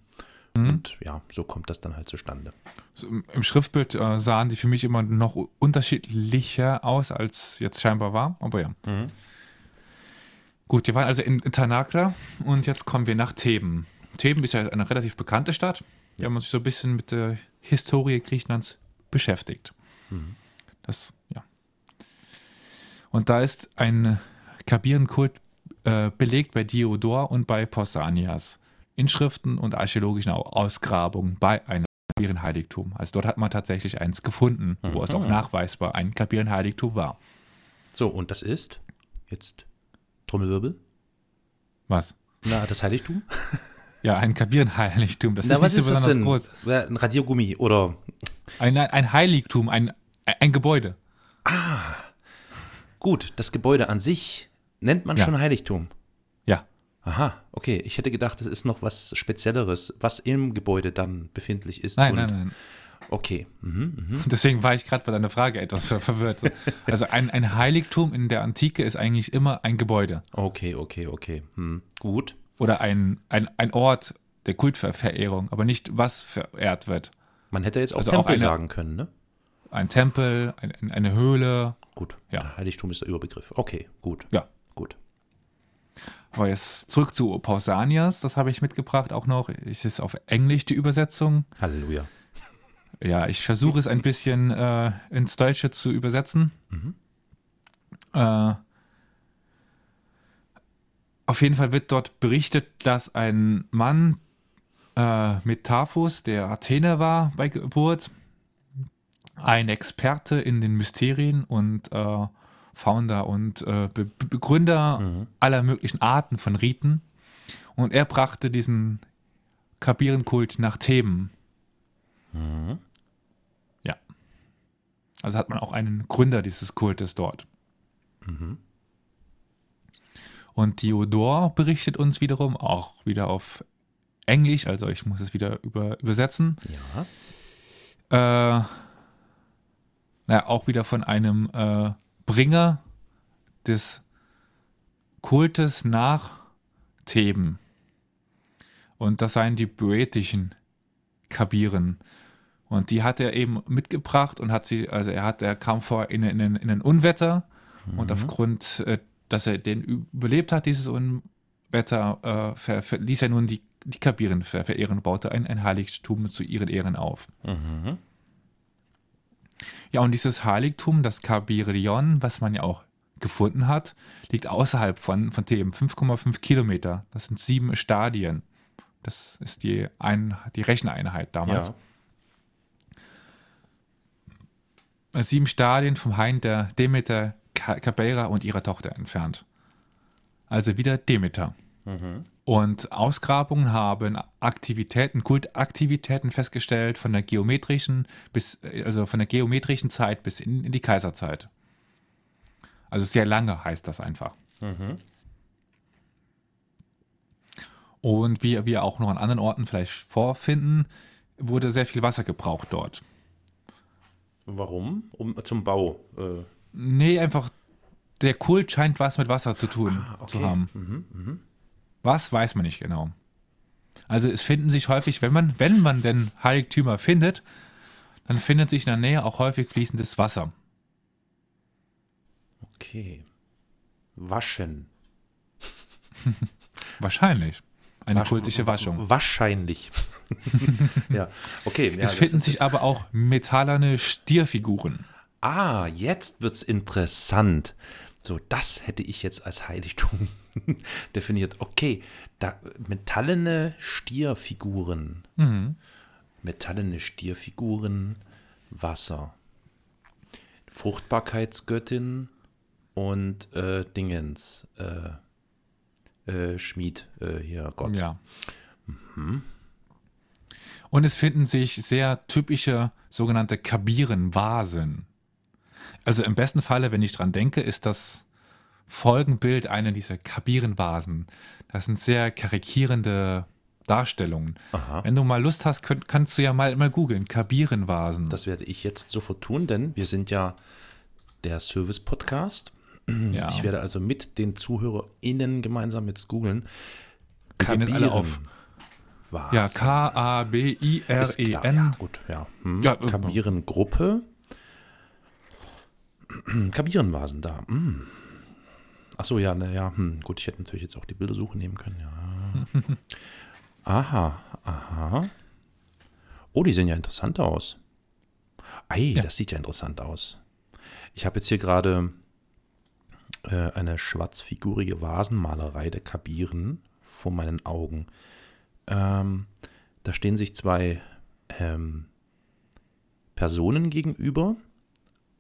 Mhm. Und ja, so kommt das dann halt zustande. So, im- Schriftbild äh, sahen die für mich immer noch unterschiedlicher aus, als jetzt scheinbar war. Aber ja. Gut, wir waren also in, Tanakra und jetzt kommen wir nach Theben. Theben ist ja eine relativ bekannte Stadt. Wir haben uns so ein bisschen mit der Historie Griechenlands beschäftigt. Das, ja. Und da ist ein Kabirenkult äh, belegt bei Diodor und bei Pausanias. Inschriften und archäologischen Au- Ausgrabungen bei einem Kabirenheiligtum. Also dort hat man tatsächlich eins gefunden, wo es auch Mhm. nachweisbar ein Kabirenheiligtum war. So, und das ist jetzt Trommelwirbel. Was? Na, das Heiligtum? <laughs> Ja, ein Kabirenheiligtum. Das Na, ist was nicht so ist das besonders groß. Ein Radiergummi oder. Ein, ein, Heiligtum, ein, ein Gebäude. Gut, das Gebäude an sich nennt man Ja. schon Heiligtum. Aha, okay. Ich hätte gedacht, das ist noch was Spezielleres, was im Gebäude dann befindlich ist. Nein, nein, nein. Okay. Mhm, mhm. <laughs> Deswegen war ich gerade bei deiner Frage etwas ver verwirrt. Also ein, ein Heiligtum in der Antike ist eigentlich immer ein Gebäude Okay, okay, okay. Hm. Gut. oder ein, ein, ein Ort der Kultverehrung, aber nicht was verehrt wird. Man hätte jetzt auch Also auch Tempel eine- sagen können, ne? Ein Tempel, ein- eine Höhle gut. Ja. Heiligtum ist der Überbegriff. Okay, gut. Ja. Aber jetzt zurück zu Pausanias, das habe ich mitgebracht auch noch. Es ist auf Englisch die Übersetzung. Halleluja. Ja, ich versuche es ein bisschen äh, ins Deutsche zu übersetzen. Äh, auf jeden Fall wird dort berichtet, dass ein Mann äh, Metaphus, der Athener war bei Geburt, ein Experte in den Mysterien und äh, Founder und äh, Be Be- Begründer aller möglichen Arten von Riten. Und er brachte diesen Kabirenkult nach Theben. Ja. Also hat man auch einen Gründer dieses Kultes dort. Und Diodor berichtet uns wiederum, auch wieder auf Englisch, also ich muss es wieder über, übersetzen, Ja. äh, naja, auch wieder von einem äh, Bringer des Kultes nach Theben. Und das seien die poetischen Kabiren. Und die hat er eben mitgebracht und hat sie, also er hat, er kam vor in, in, in ein Unwetter und aufgrund, äh, dass er den überlebt hat, dieses Unwetter, äh, ver, ver, ließ er nun die, die Kabiren ver, verehren, baute ein, ein Heiligtum zu ihren Ehren auf. Ja, und dieses Heiligtum, das Kabirion, was man ja auch gefunden hat, liegt außerhalb von, von Theben, 5,5 Kilometer. Das sind sieben Stadien. Das ist die, ein, die Recheneinheit damals. Ja. Sieben Stadien vom Hain der Demeter Kabeira und ihrer Tochter entfernt. Also wieder Demeter. Und Ausgrabungen haben Aktivitäten, Kultaktivitäten festgestellt von der geometrischen bis, also von der geometrischen Zeit bis in, in die Kaiserzeit. Also sehr lange heißt das einfach. Und wie wir auch noch an anderen Orten vielleicht vorfinden, wurde sehr viel Wasser gebraucht dort. Warum? Um, zum Bau. Äh, Nee, einfach der Kult scheint was mit Wasser zu tun zu haben. Was weiß man nicht genau. Also es finden sich häufig, wenn man, wenn man denn Heiligtümer findet, dann findet sich in der Nähe auch häufig fließendes Wasser. okay. Waschen. <laughs> Wahrscheinlich. Eine Wasch- kultische Waschung. Wahrscheinlich. <laughs> ja, okay. Ja, es finden sich aber auch metallerne Stierfiguren. Ah, jetzt wird's interessant. So, das hätte ich jetzt als Heiligtum <laughs> definiert. Okay, da metallene Stierfiguren. Metallene Stierfiguren, Wasser. Fruchtbarkeitsgöttin und äh, Dingens. Äh, äh, Schmied, äh, hier Gott. Ja. Und es finden sich sehr typische sogenannte Kabirenvasen. Also im besten Falle, wenn ich dran denke, ist das Folgenbild einer dieser Kabirenvasen. Das sind sehr karikierende Darstellungen. Aha. Wenn du mal Lust hast, könnt, kannst du ja mal, mal googeln. Kabirenvasen. Das werde ich jetzt sofort tun, denn wir sind ja der Service-Podcast. ja. Ich werde also mit den ZuhörerInnen gemeinsam jetzt googeln. Jetzt alle auf. Was? ja, K-A-B-I-R-E-N. Ja, gut, ja. Hm. Ja, äh, Kabirengruppe. Kabirenvasen da. Hm. Achso, ja, naja, hm. gut, ich hätte natürlich jetzt auch die Bildersuche nehmen können, ja. <laughs> aha, aha. Oh, die sehen ja interessant aus. Ei, Ja. das sieht ja interessant aus. Ich habe jetzt hier gerade äh, eine schwarzfigurige Vasenmalerei der Kabiren vor meinen Augen. Ähm, da stehen sich zwei ähm, Personen gegenüber.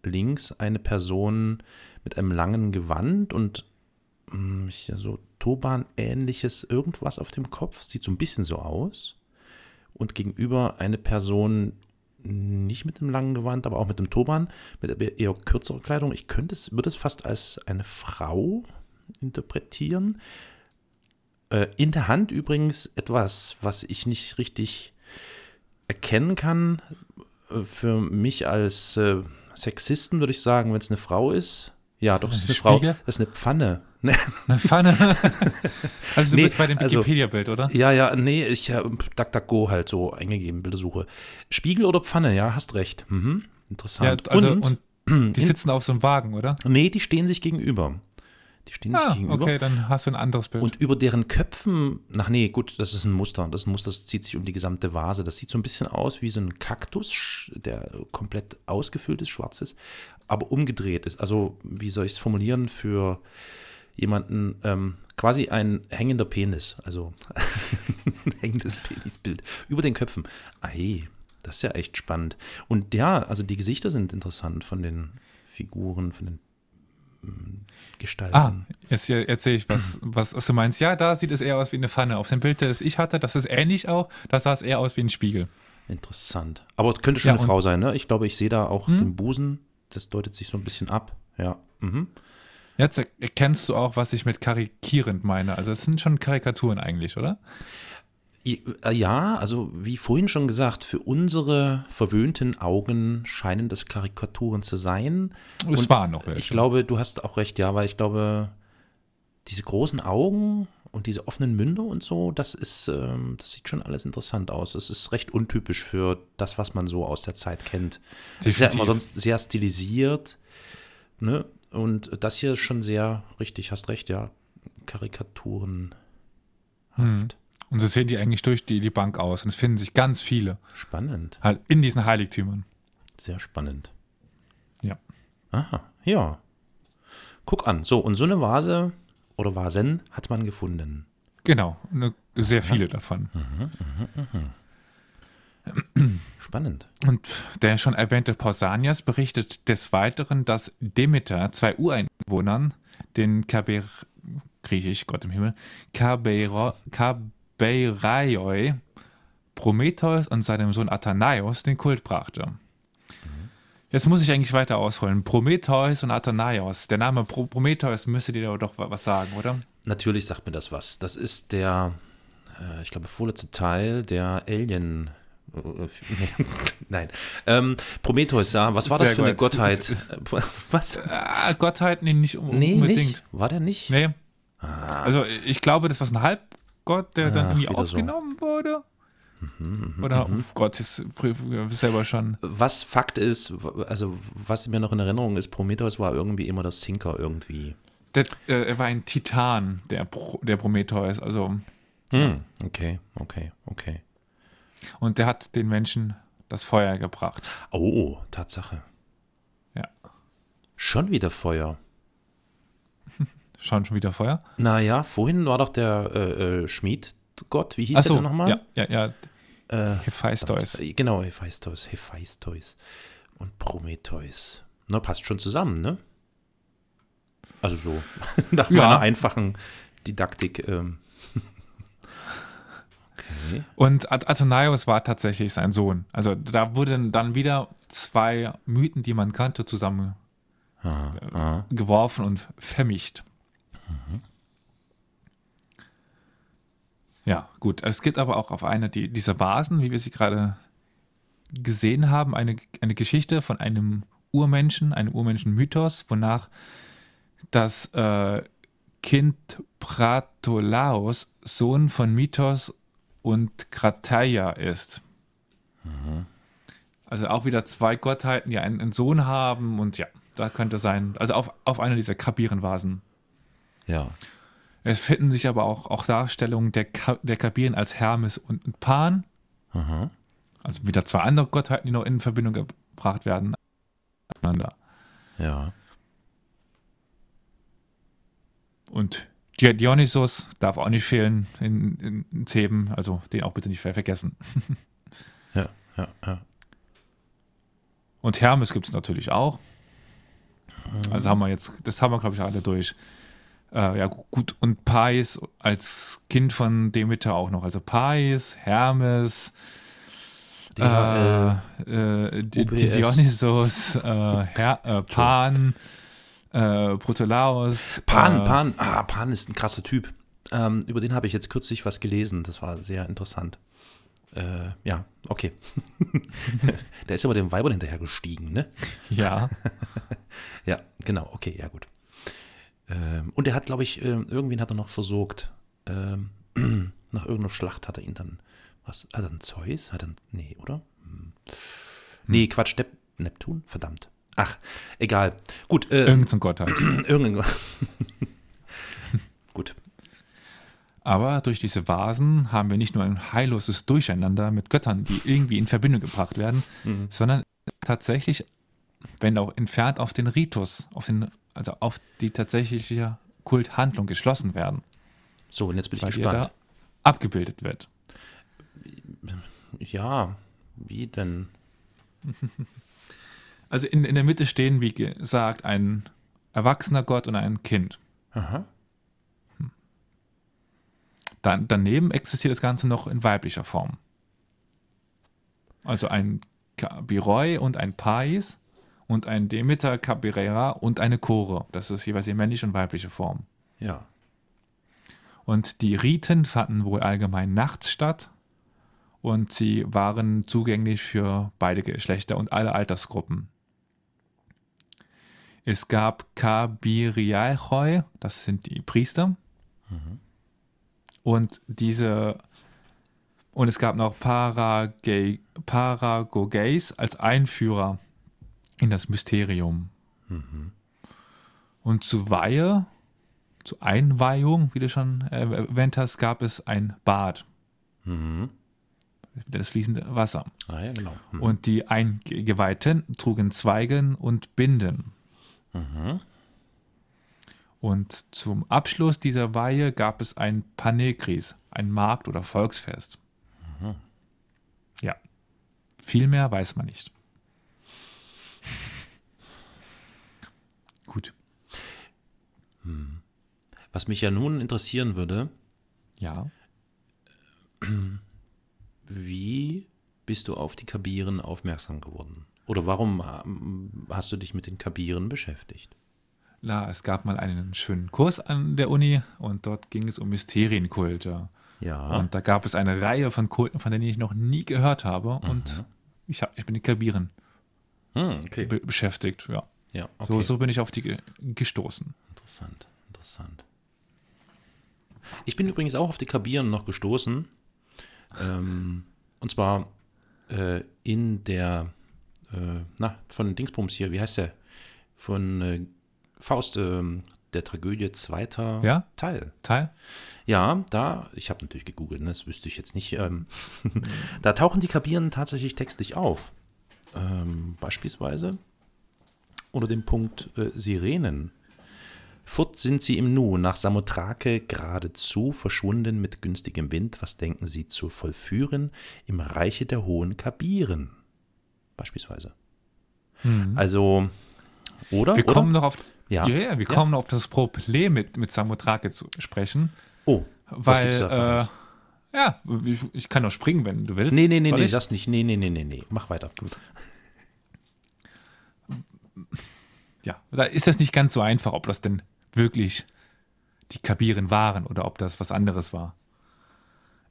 Links eine Person mit einem langen Gewand und ich- so Turban-ähnliches irgendwas auf dem Kopf. Sieht so ein bisschen so aus. Und gegenüber eine Person nicht mit einem langen Gewand, aber auch mit einem Turban, mit eher kürzerer Kleidung. Ich könnte es, würde es fast als eine Frau interpretieren. Äh, in der Hand übrigens etwas, was ich nicht richtig erkennen kann. Äh, Für mich als äh, Sexisten würde ich sagen, wenn es eine Frau ist. Ja, doch, es ist eine Frau. Das ist eine Pfanne. Ne? Eine Pfanne. <laughs> also du Nee, bist bei dem also- Wikipedia-Bild, oder? Ja, ja, nee, ich habe DuckDuckGo halt so eingegeben, Bildersuche. Spiegel oder Pfanne, ja, hast recht. Mhm. Ja, Interessant. also und, und, <clears throat> Die sitzen auf so einem Wagen, oder? Nee, die stehen sich gegenüber. Die stehen sich Ah, gegenüber. okay, dann hast du ein anderes Bild. Und über deren Köpfen, ach nee, gut, das ist ein Muster. Das Muster das zieht sich um die gesamte Vase. Das sieht so ein bisschen aus wie so ein Kaktus, der komplett ausgefüllt ist, schwarz ist, aber umgedreht ist. Also, wie soll ich es formulieren für jemanden, ähm, quasi ein hängender Penis. Also, <laughs> ein hängendes Penisbild über den Köpfen. Ei, das ist ja echt spannend. Und ja, also die Gesichter sind interessant von den Figuren, von den mm, Gestalten. ah, jetzt, sehe ich, was, was, was du meinst. Ja, da sieht es eher aus wie eine Pfanne. Auf dem Bild, das ich hatte, das ist ähnlich auch. Da sah es eher aus wie ein Spiegel. Interessant. Aber es könnte schon Ja, eine Frau sein, ne? Ich glaube, ich sehe da auch Hm? den Busen. Das deutet sich so ein bisschen ab. Ja. Mhm. Jetzt erkennst du auch, was ich mit karikierend meine. Also, es sind schon Karikaturen eigentlich, oder? Äh, Ja, also wie vorhin schon gesagt, für unsere verwöhnten Augen scheinen das Karikaturen zu sein. Es Und waren noch welche. Ich glaube, du hast auch recht, ja, weil ich glaube, diese großen Augen und diese offenen Münder und so, das ist, ähm, das sieht schon alles interessant aus. Es ist recht untypisch für das, was man so aus der Zeit kennt. Es ist ja immer sonst sehr stilisiert, ne? Und das hier ist schon sehr, richtig, hast recht, ja, Karikaturenhaft. Hm. Und so sehen die eigentlich durch die, die Bank aus. Und es finden sich ganz viele Spannend, halt in diesen Heiligtümern. sehr spannend. Ja. Aha, ja. Guck an, so, und so eine Vase oder Vasen hat man gefunden. Genau, ne, sehr viele davon. Spannend. Und der schon erwähnte Pausanias berichtet des Weiteren, dass Demeter zwei Ureinwohnern, den Kaber, griechisch, Gott im Himmel, Kabero- Kabeiraioi, Prometheus und seinem Sohn Athanaios den Kult brachte. Jetzt muss ich eigentlich weiter ausholen. Prometheus und Athanaios. Der Name Pro Prometheus müsste dir doch was sagen, oder? Natürlich sagt mir das was. Das ist der, äh, ich glaube, vorletzte Teil der Alien. <laughs> Nein. Ähm, Prometheus, ja. Was war das Sehr für eine gut. Gottheit? Äh, <laughs> <laughs> Was? Ah, Gottheit, nee, nicht um, Nee, unbedingt. nicht. War der nicht? Nee. Also ich glaube, das war ein Halbgott, der dann Ach, irgendwie wieder so. aufgenommen wurde. Oder, oh Gott, das prüfe ich selber schon. Was Fakt ist, also was mir noch in Erinnerung ist, Prometheus war irgendwie immer der Sinker irgendwie. Der, äh, er war ein Titan, der, Pro, der Prometheus. Also, Hm, okay, okay, okay. Und der hat den Menschen das Feuer gebracht. Oh, Tatsache. Ja. Schon wieder Feuer. Schon schon wieder Feuer? Naja, vorhin war doch der äh, äh, Schmiedgott, wie hieß der Achso, denn nochmal? ja, ja, ja. Äh, Hephaistos. Genau, Hephaistos, Hephaistos und Prometheus. Na, passt schon zusammen, ne? Also so, <laughs> nach Ja. meiner einfachen Didaktik. Ähm. Okay. Und Ath- Athenaios war tatsächlich sein Sohn. Also da wurden dann wieder zwei Mythen, die man kannte, zusammen Ah, ah. geworfen und vermischt. Ja, gut. Es gibt aber auch auf einer die, dieser Vasen, wie wir sie gerade gesehen haben, eine, eine Geschichte von einem Urmenschen, einem Urmenschen-Mythos, wonach das äh, Kind Pratolaos Sohn von Mythos und Krateia ist. Also auch wieder zwei Gottheiten, die einen, einen Sohn haben und ja, da könnte sein, also auf, auf einer dieser Kabirenvasen. Ja. Es finden sich aber auch, auch Darstellungen der, Ka der Kabiren als Hermes und, und Pan, Aha. also wieder zwei andere Gottheiten, die noch in Verbindung gebracht werden. Ja. Und Dionysos darf auch nicht fehlen in, in, Theben, also den auch bitte nicht ver- vergessen. <laughs> Ja, ja, ja. Und Hermes gibt es natürlich auch. Also haben wir jetzt, das haben wir, glaube ich, alle durch. Äh, ja, gu- gut. Und Pais als Kind von Demeter auch noch. Also Pais, Hermes, DHL, äh, äh, Dionysos, äh, Her äh, Pan, äh, Protolaos. Pan, äh, Pan, ah, Pan ist ein krasser Typ. Ähm, über den habe ich jetzt kürzlich was gelesen. Das war sehr interessant. Äh, ja, okay. <laughs> Der ist aber dem Weibern hinterher gestiegen, ne? Ja, <laughs> Ja, genau, okay, ja gut. Ähm, und er hat, glaube ich, ähm, irgendwen hat er noch versorgt. Ähm, <clears throat> nach irgendeiner Schlacht hat er ihn dann, was, hat er einen Zeus? Hat er, nee, oder? Hm. Nee, Quatsch, Nep Neptun? Verdammt. Ach, egal. Gut. Äh, Irgend so Gott halt. <clears throat> Irgendein Gut. Aber durch diese Vasen haben wir nicht nur ein heilloses Durcheinander mit Göttern, die irgendwie in Verbindung gebracht werden, mhm. sondern tatsächlich, wenn auch entfernt, auf den Ritus, auf den, also auf die tatsächliche Kulthandlung geschlossen werden. So, und jetzt bin ich gespannt. abgebildet wird. Ja, wie denn? <laughs> Also in, in der Mitte stehen, wie gesagt, ein erwachsener Gott und ein Kind. Aha. Hm. Dann, daneben existiert das Ganze noch in weiblicher Form. Also ein Kabiroi und ein Pais und ein Demeter Cabirera und eine Chore. Das ist jeweils die männliche und weibliche Form. Ja. Und die Riten fanden wohl allgemein nachts statt und sie waren zugänglich für beide Geschlechter und alle Altersgruppen. Es gab Kabirialchoi, das sind die Priester. Mhm. Und diese und es gab noch Parage, Paragogeis als Einführer in das Mysterium. Mhm. Und zu Weihe, zur Einweihung, wie du schon erwähnt hast, gab es ein Bad. Mhm. Das fließende Wasser. Ah, ja, genau. Mhm. Und die Eingeweihten trugen Zweigen und Binden. Mhm. Und zum Abschluss dieser Weihe gab es ein Panekris, ein Markt- oder Volksfest. Mhm. Ja, viel mehr weiß man nicht. Gut. Hm. Was mich ja nun interessieren würde. Ja. Wie bist du auf die Kabiren aufmerksam geworden? Oder warum ähm, hast du dich mit den Kabiren beschäftigt? Na, es gab mal einen schönen Kurs an der Uni und dort ging es um Mysterienkulte. Ja. Und da gab es eine Reihe von Kulten, von denen ich noch nie gehört habe. Mhm. Und ich, hab, ich bin die Kabiren hm, okay. be beschäftigt. Ja. ja okay. so, so bin ich auf die ge gestoßen. Interessant, interessant. Ich bin übrigens auch auf die Kabiren noch gestoßen. Ähm, und zwar äh, in der äh, na, von Dingsbums hier, wie heißt der? Von äh, Faust, äh, der Tragödie zweiter ja? Teil. Teil? Ja, da, ich habe natürlich gegoogelt, ne, das wüsste ich jetzt nicht. Ähm, <laughs> da tauchen die Kabieren tatsächlich textlich auf. Ähm, beispielsweise unter dem Punkt äh, Sirenen. Fort sind sie im Nu, nach Samothrake geradezu, verschwunden mit günstigem Wind. Was denken sie zu vollführen im Reiche der hohen Kabiren? Beispielsweise. Mhm. Also, oder? Wir oder? kommen noch auf, ja. ja, ja wir ja. kommen noch auf das Problem mit, mit Samothrake zu sprechen. Oh, weil, äh, ja, ich, ich, kann noch springen, wenn du willst. Nee, nee, nee, nee, das nicht. Nee, nee, nee, nee, nee. Mach weiter. Gut. Ja, da ist das nicht ganz so einfach, ob das denn wirklich die Kabiren waren oder ob das was anderes war.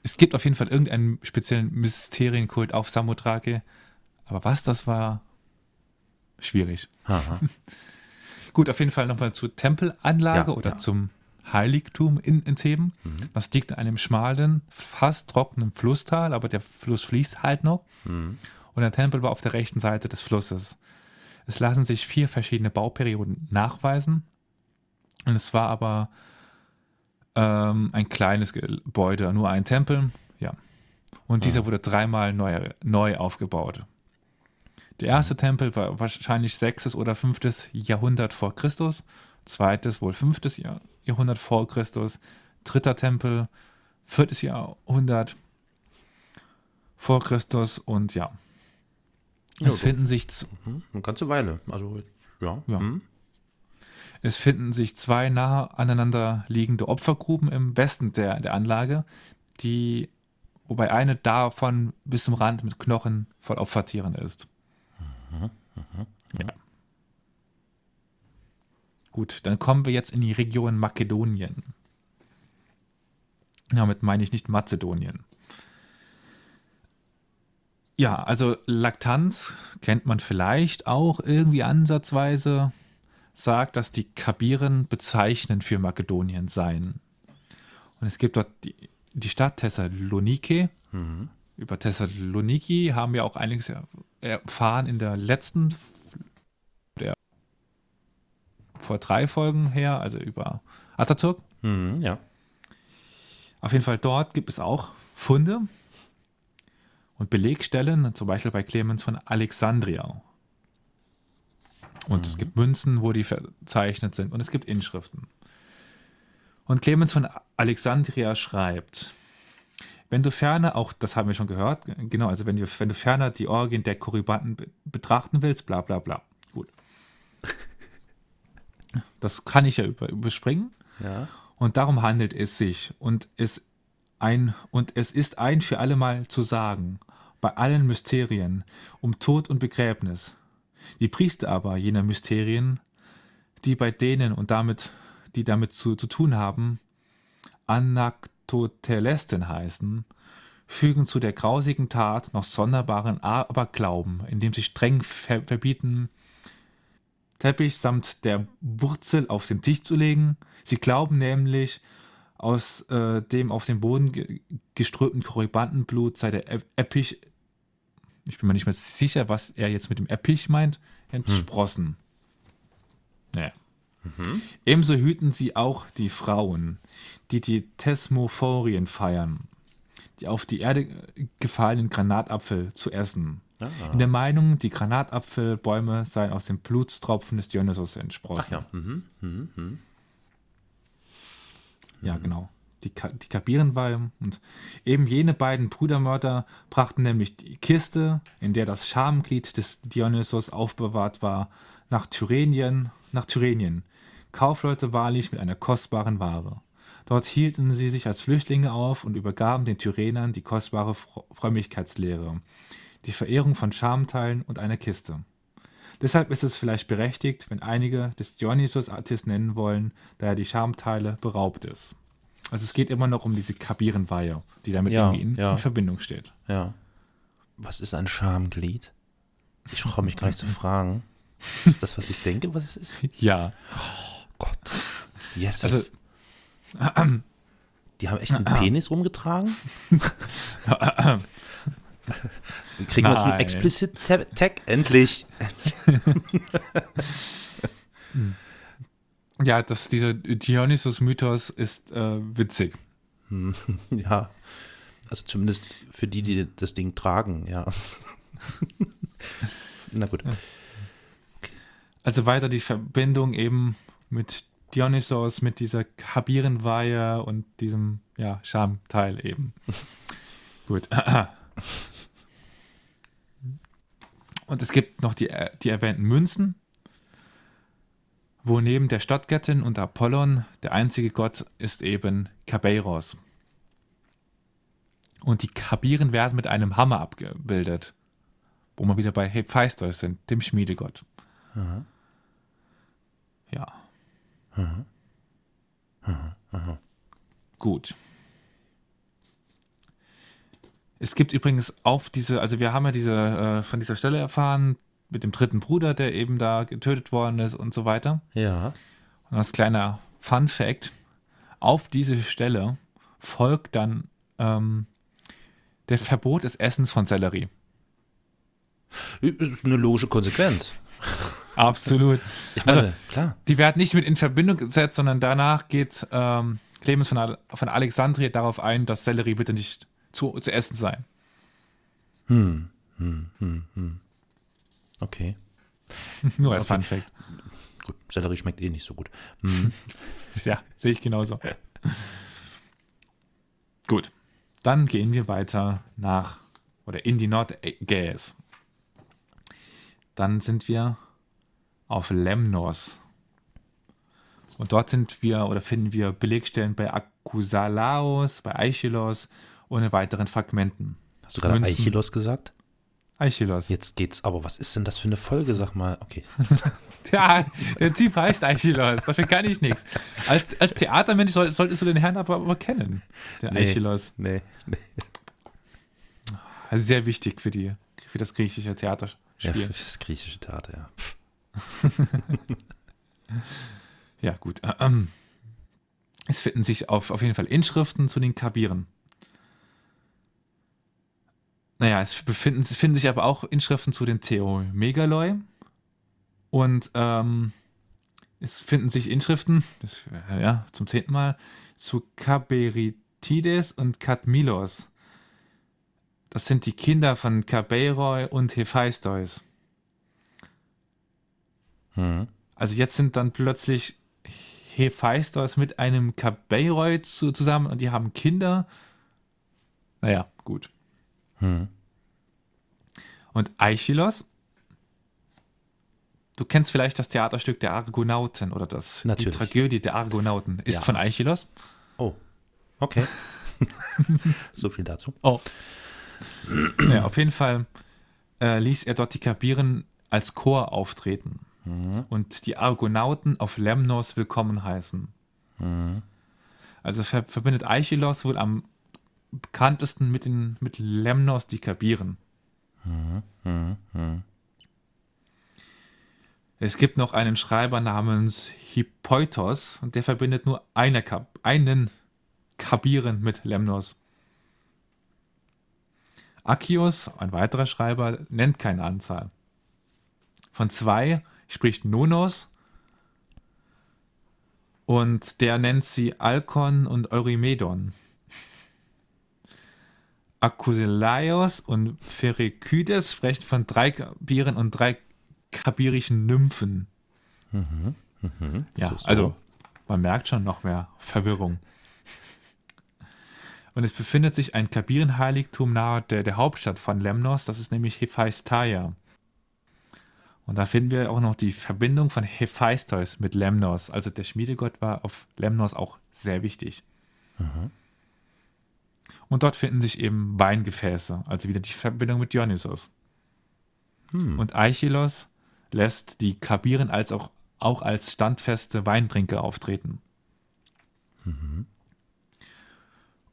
Es gibt auf jeden Fall irgendeinen speziellen Mysterienkult auf Samothrake, aber was das war, schwierig. <laughs> Gut, auf jeden Fall nochmal zur Tempelanlage ja, oder ja. zum Heiligtum in, in Theben. Mhm. Das liegt in einem schmalen, fast trockenen Flusstal, aber der Fluss fließt halt noch. Mhm. Und der Tempel war auf der rechten Seite des Flusses. Es lassen sich vier verschiedene Bauperioden nachweisen. Und es war aber ähm, ein kleines Gebäude, nur ein Tempel. Ja. Und dieser mhm. wurde dreimal neu, neu aufgebaut. Der erste Tempel war wahrscheinlich 6. oder 5. Jahrhundert vor Christus, zweites wohl 5. Jahrhundert vor Christus, dritter Tempel 4. Jahrhundert vor Christus und ja. Es ja, finden sich mhm. eine ganze Weile, also ja. ja. Mhm. Es finden sich zwei nahe aneinander liegende Opfergruben im Westen der, der Anlage, die, wobei eine davon bis zum Rand mit Knochen voll Opfertieren ist. Mhm, mhm, ja. Gut, dann kommen wir jetzt in die Region Makedonien. Damit meine ich nicht Mazedonien. Ja, also Laktanz kennt man vielleicht auch irgendwie ansatzweise, sagt, dass die Kabiren bezeichnend für Makedonien seien. Und es gibt dort die, die Stadt Thessalonike. Mhm. Über Thessaloniki haben wir auch einiges erfahren in der letzten vor drei Folgen her, also über Atatürk. Mhm, ja. Auf jeden Fall dort gibt es auch Funde und Belegstellen, zum Beispiel bei Clemens von Alexandria. Und mhm. es gibt Münzen, wo die verzeichnet sind und es gibt Inschriften. Und Clemens von Alexandria schreibt, wenn du ferner, auch das haben wir schon gehört, genau, also wenn du, wenn du ferner die Orgien der Korybanten betrachten willst, bla bla bla. Gut. <laughs> Das kann ich ja über, überspringen. Ja. Und darum handelt es sich. Und es, ein, und es ist ein für alle Mal zu sagen, bei allen Mysterien um Tod und Begräbnis. Die Priester aber jener Mysterien, die bei denen und damit, die damit zu, zu tun haben, Anaktotelesten heißen, fügen zu der grausigen Tat noch sonderbaren Aberglauben, indem sie streng verbieten, Teppich samt der Wurzel auf den Tisch zu legen. Sie glauben nämlich, aus äh, dem auf den Boden ge geströmten Korribantenblut sei der Eppich, ich bin mir nicht mehr sicher, was er jetzt mit dem Eppich meint, entsprossen. Hm. Naja. Mhm. Ebenso hüten sie auch die Frauen, die die Thesmophorien feiern, die auf die Erde gefallenen Granatapfel zu essen. Ah. In der Meinung, die Granatapfelbäume seien aus den Blutstropfen des Dionysos entsprossen. Ach ja. Mhm. Mhm. Mhm. Ja, genau. Die, die Kabierenweih und eben jene beiden Brudermörder brachten nämlich die Kiste, in der das Schamglied des Dionysos aufbewahrt war, nach Tyrrhenien, nach Tyrrhenien. Kaufleute wahrlich mit einer kostbaren Ware. Dort hielten sie sich als Flüchtlinge auf und übergaben den Tyrrhenern die kostbare Frömmigkeitslehre, die Verehrung von Schamteilen und einer Kiste. Deshalb ist es vielleicht berechtigt, wenn einige des Dionysos-Artist nennen wollen, da er die Schamteile beraubt ist. Also es geht immer noch um diese Kabierenweihe, die damit ja, irgendwie in, ja. in, Verbindung steht. Ja. Was ist ein Schamglied? Ich traue mich gar nicht zu fragen. Ist das, was ich denke, was es ist? <laughs> Ja. Oh. Yes. Also, die haben echt einen Penis rumgetragen? <laughs> Kriegen wir uns einen Explicit Tag? Endlich. <laughs> ja, das, dieser Dionysus-Mythos ist äh, witzig. <laughs> Ja. Also zumindest für die, die das Ding tragen, ja. Na gut. Also weiter die Verbindung eben mit Dionysos, mit dieser Habierenweihe und diesem ja, Schamteil eben. <laughs> gut. Und es gibt noch die, äh, die erwähnten Münzen, wo neben der Stadtgöttin und Apollon der einzige Gott ist eben Kabeiros. Und die Kabiren werden mit einem Hammer abgebildet, wo wir wieder bei Hephaistos sind, dem Schmiedegott. Aha. Ja. Aha. Aha. Gut. Es gibt übrigens auf diese, also wir haben ja diese, äh, von dieser Stelle erfahren, mit dem dritten Bruder, der eben da getötet worden ist und so weiter. Ja. Und als kleiner Fun Fact, auf diese Stelle folgt dann ähm, der Verbot des Essens von Sellerie. Ist eine logische Konsequenz. <laughs> Absolut. Ich meine, also, klar. Die werden nicht mit in Verbindung gesetzt, sondern danach geht ähm, Clemens von, von Alexandria darauf ein, dass Sellerie bitte nicht zu, zu essen sein. Hm, hm, hm, hm. Okay. <laughs> Nur als Fun Fact. Gut, Sellerie schmeckt eh nicht so gut. Mhm. <laughs> ja, sehe ich genauso. <laughs> gut. Dann gehen wir weiter nach oder in die Nordgäs. Dann sind wir auf Lemnos. Und dort sind wir oder finden wir Belegstellen bei Akusalaos, bei Aichelos und in weiteren Fragmenten. Hast du gerade Münzen. Aichilos gesagt? Aichilos. Jetzt geht's, aber was ist denn das für eine Folge, sag mal? Okay. <laughs> ja, der Typ heißt Aichilos, dafür kann ich nichts. Als, als Theatermensch soll, solltest du den Herrn aber, aber kennen, der nee, Aichilos. Nee, nee. Also sehr wichtig für, die, für das griechische Theaterspiel. Ja, für das griechische Theater, ja. <laughs> ja, gut. <clears throat> Es finden sich auf, auf jeden Fall Inschriften zu den Kabiren. Naja, es befinden, finden sich aber auch Inschriften zu den Theomegaloi. Und ähm, es finden sich Inschriften, das, ja, zum zehnten Mal, zu Kaberitides und Kadmilos. Das sind die Kinder von Kabeiroi und Hephaistos. Hm. Also jetzt sind dann plötzlich Hephaistos mit einem Kabeiroi zu, zusammen und die haben Kinder. Naja, gut. Hm. Und Aichilos, du kennst vielleicht das Theaterstück der Argonauten oder das, die Natürlich. Tragödie der Argonauten, ist Ja. von Aichilos. Oh, okay. <laughs> so viel dazu. Oh. ja, auf jeden Fall äh, ließ er dort die Kabiren als Chor auftreten und die Argonauten auf Lemnos willkommen heißen. Also ver verbindet Aichilos wohl am bekanntesten mit, den, mit Lemnos die Kabiren. Es gibt noch einen Schreiber namens Hippoitos und der verbindet nur eine Kap einen Kabiren mit Lemnos. Akios, ein weiterer Schreiber, nennt keine Anzahl. Von zwei spricht Nonos und der nennt sie Alkon und Eurymedon. Akusilaios und Pherekydes sprechen von drei Kabiren und drei kabirischen Nymphen. Ja, So, so. also man merkt schon noch mehr Verwirrung. Und es befindet sich ein Kabirenheiligtum nahe der, der Hauptstadt von Lemnos, das ist nämlich Hephaestia. Und da finden wir auch noch die Verbindung von Hephaistos mit Lemnos. Also der Schmiedegott war auf Lemnos auch sehr wichtig. Und dort finden sich eben Weingefäße, also wieder die Verbindung mit Dionysos. Und Aichilos lässt die Kabiren als auch, auch als standfeste Weintrinker auftreten.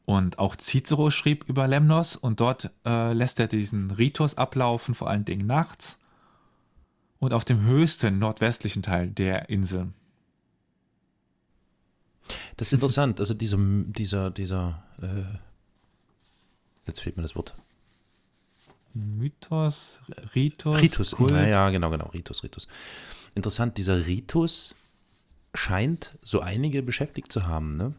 Und auch Cicero schrieb über Lemnos und dort äh, lässt er diesen Ritus ablaufen, vor allen Dingen nachts und auf dem höchsten nordwestlichen Teil der Insel. Das ist interessant. Also dieser, dieser, dieser, äh, jetzt fehlt mir das Wort. Mythos, Ritus, Ritus. Kult. Ja, ja, genau, genau. Ritus, Ritus. Interessant, dieser Ritus scheint so einige beschäftigt zu haben, ne?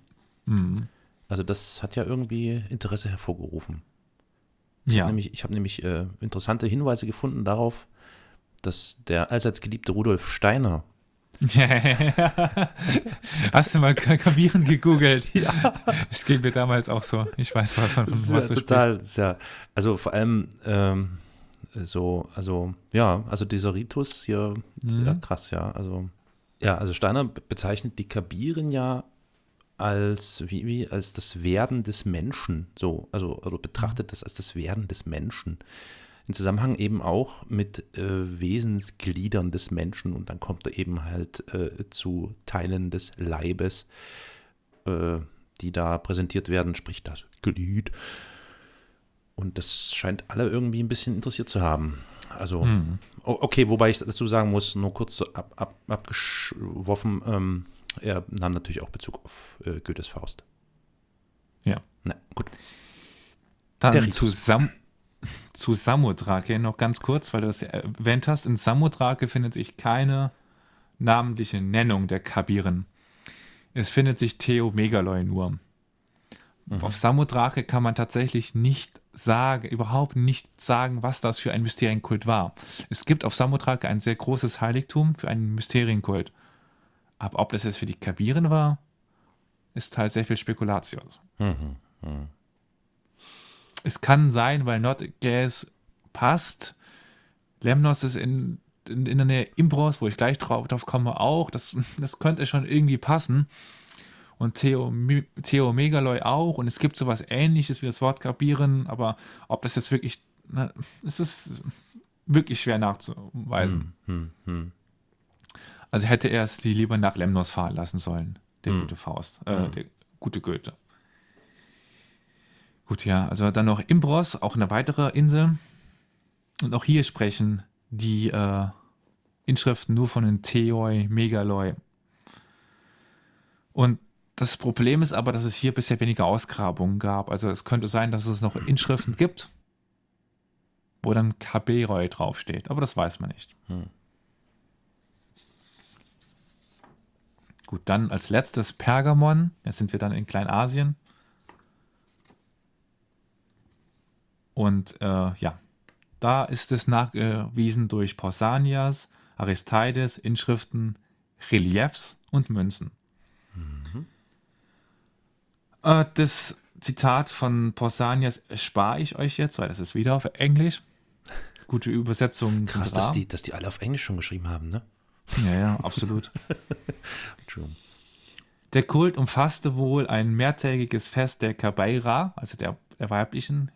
Mhm. Also das hat ja irgendwie Interesse hervorgerufen. Ich Ja, habe nämlich, ich hab nämlich äh, interessante Hinweise gefunden darauf, dass der allseits geliebte Rudolf Steiner, <laughs> Hast du mal Ka- Kabiren gegoogelt? Ja. Es ging mir damals auch so. Ich weiß, von, von, was du total, ist ja, also vor allem ähm, so, also ja, also dieser Ritus hier, Mhm. krass, ja, also ja, also Steiner be- bezeichnet die Kabiren ja als wie, wie als das Werden des Menschen, so, also, also betrachtet das als das Werden des Menschen. Im Zusammenhang eben auch mit äh, Wesensgliedern des Menschen und dann kommt er eben halt äh, zu Teilen des Leibes, äh, die da präsentiert werden, sprich das Glied. Und das scheint alle irgendwie ein bisschen interessiert zu haben. Also, Hm. o- okay, wobei ich dazu sagen muss, nur kurz ab, ab, abgeworfen, ähm, er nahm natürlich auch Bezug auf äh, Goethes Faust. Ja. Na, gut. Der Dann Ritus. Zu, Sam zu Samothrake noch ganz kurz, weil du das ja erwähnt hast. In Samothrake findet sich keine namentliche Nennung der Kabiren. Es findet sich Theomegaloi nur. Auf Samothrake kann man tatsächlich nicht sagen, überhaupt nicht sagen, was das für ein Mysterienkult war. Es gibt auf Samothrake ein sehr großes Heiligtum für einen Mysterienkult. Aber ob das jetzt für die Kabiren war, ist halt sehr viel Spekulation. Mhm. Es kann sein, weil Nordgas passt. Lemnos ist in, in, in der Nähe Imbros, wo ich gleich drauf, drauf komme, auch. Das, das könnte schon irgendwie passen. Und Theome- Theomegaloi auch. Und es gibt sowas ähnliches wie das Wort Kabieren, aber ob das jetzt wirklich. Na, es ist wirklich schwer nachzuweisen. Hm, hm. Also hätte er es die lieber nach Lemnos fahren lassen sollen, der Hm. gute Faust, äh, der gute Goethe. Gut, ja, also dann noch Imbros, auch eine weitere Insel. Und auch hier sprechen die äh, Inschriften nur von den Theoi, Megaloi. Und das Problem ist aber, dass es hier bisher weniger Ausgrabungen gab. Also es könnte sein, dass es noch Inschriften gibt, wo dann Kaberoi draufsteht. Aber das weiß man nicht. Gut, dann als letztes Pergamon. Jetzt sind wir dann in Kleinasien. Und äh, ja, da ist es nachgewiesen durch Pausanias, Aristides, Inschriften, Reliefs und Münzen. Mhm. Äh, das Zitat von Pausanias spare ich euch jetzt, weil das ist wieder auf Englisch. Gute Übersetzung. Krass, dass die, dass die alle auf Englisch schon geschrieben haben, ne? Ja, ja, absolut. <laughs> der Kult umfasste wohl ein mehrtägiges Fest der Kabeira, also der, der weiblichen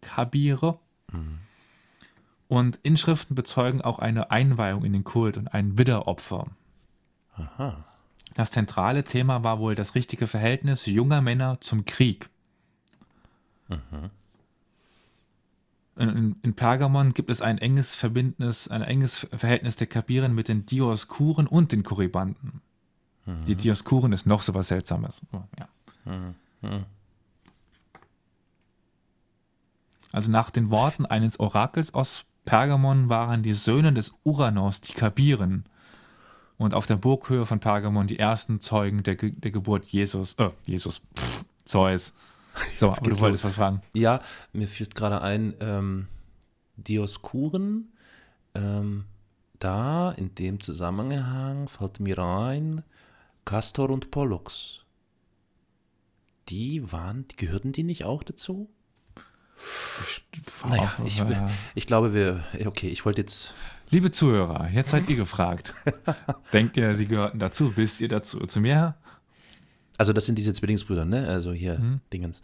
Kabire. Mhm. Und Inschriften bezeugen auch eine Einweihung in den Kult und ein Widderopfer. Aha. Das zentrale Thema war wohl das richtige Verhältnis junger Männer zum Krieg. Mhm. In, in, Pergamon gibt es ein enges Verbindnis, ein enges Verhältnis der Kabiren mit den Dioskuren und den Korribanten. Mhm. Die Dioskuren ist noch so was Seltsames. Ja. Mhm. mhm. Also nach den Worten eines Orakels aus Pergamon waren die Söhne des Uranos die Kabiren und auf der Burghöhe von Pergamon die ersten Zeugen der, Ge der Geburt Jesus, äh, Jesus, pff, Zeus. So, aber du wolltest was fragen. Ja, mir fällt gerade ein, ähm, Dioskuren, ähm, da in dem Zusammenhang fällt mir ein, Castor und Pollux. Die waren, die gehörten die nicht auch dazu? Ich, naja, ich, ich glaube, wir, okay, ich wollte jetzt Liebe Zuhörer, jetzt seid ihr gefragt. <laughs> Denkt ihr, sie gehörten dazu? Wisst ihr dazu zu mir? Also das sind diese Zwillingsbrüder, ne? Also hier hm. Dingens.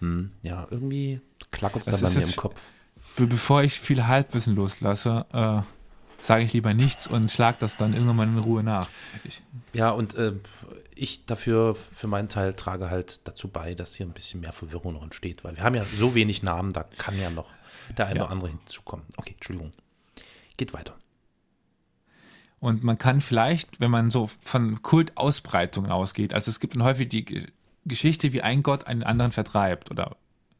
Hm, ja, irgendwie klackert es da bei mir im Kopf. Bevor ich viel Halbwissen loslasse, äh, sage ich lieber nichts und schlag das dann irgendwann mal in Ruhe nach. Ich, ja, und äh, ich dafür für meinen Teil trage halt dazu bei, dass hier ein bisschen mehr Verwirrung noch entsteht, weil wir haben ja so wenig Namen, da kann ja noch der eine ja. oder andere hinzukommen. Okay, Entschuldigung. Geht weiter. Und man kann vielleicht, wenn man so von Kultausbreitungen ausgeht, also es gibt dann häufig die Geschichte, wie ein Gott einen anderen vertreibt oder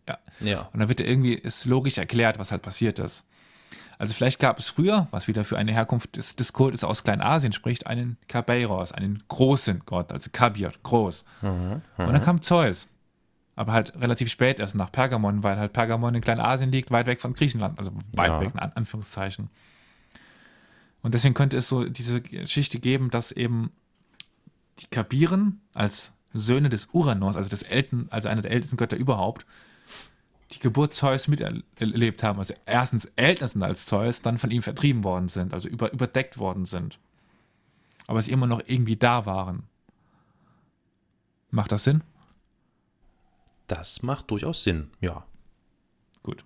ja. ja. Und dann wird irgendwie ist logisch erklärt, was halt passiert ist. Also vielleicht gab es früher, was wieder für eine Herkunft des, des Kultes aus Kleinasien spricht, einen Kabeiros, einen großen Gott, also Kabir, groß. Mhm, und dann mhm. kam Zeus. Aber halt relativ spät erst nach Pergamon, weil halt Pergamon in Kleinasien liegt, weit weg von Griechenland, also weit ja. weg in Anführungszeichen. Und deswegen könnte es so diese Geschichte geben, dass eben die Kabiren als Söhne des Uranos, also des Elten, also einer der ältesten Götter überhaupt, die Geburt Zeus miterlebt haben. Also erstens älter sind als Zeus, dann von ihm vertrieben worden sind, also über, überdeckt worden sind. Aber sie immer noch irgendwie da waren. Macht das Sinn? Das macht durchaus Sinn, ja. Gut.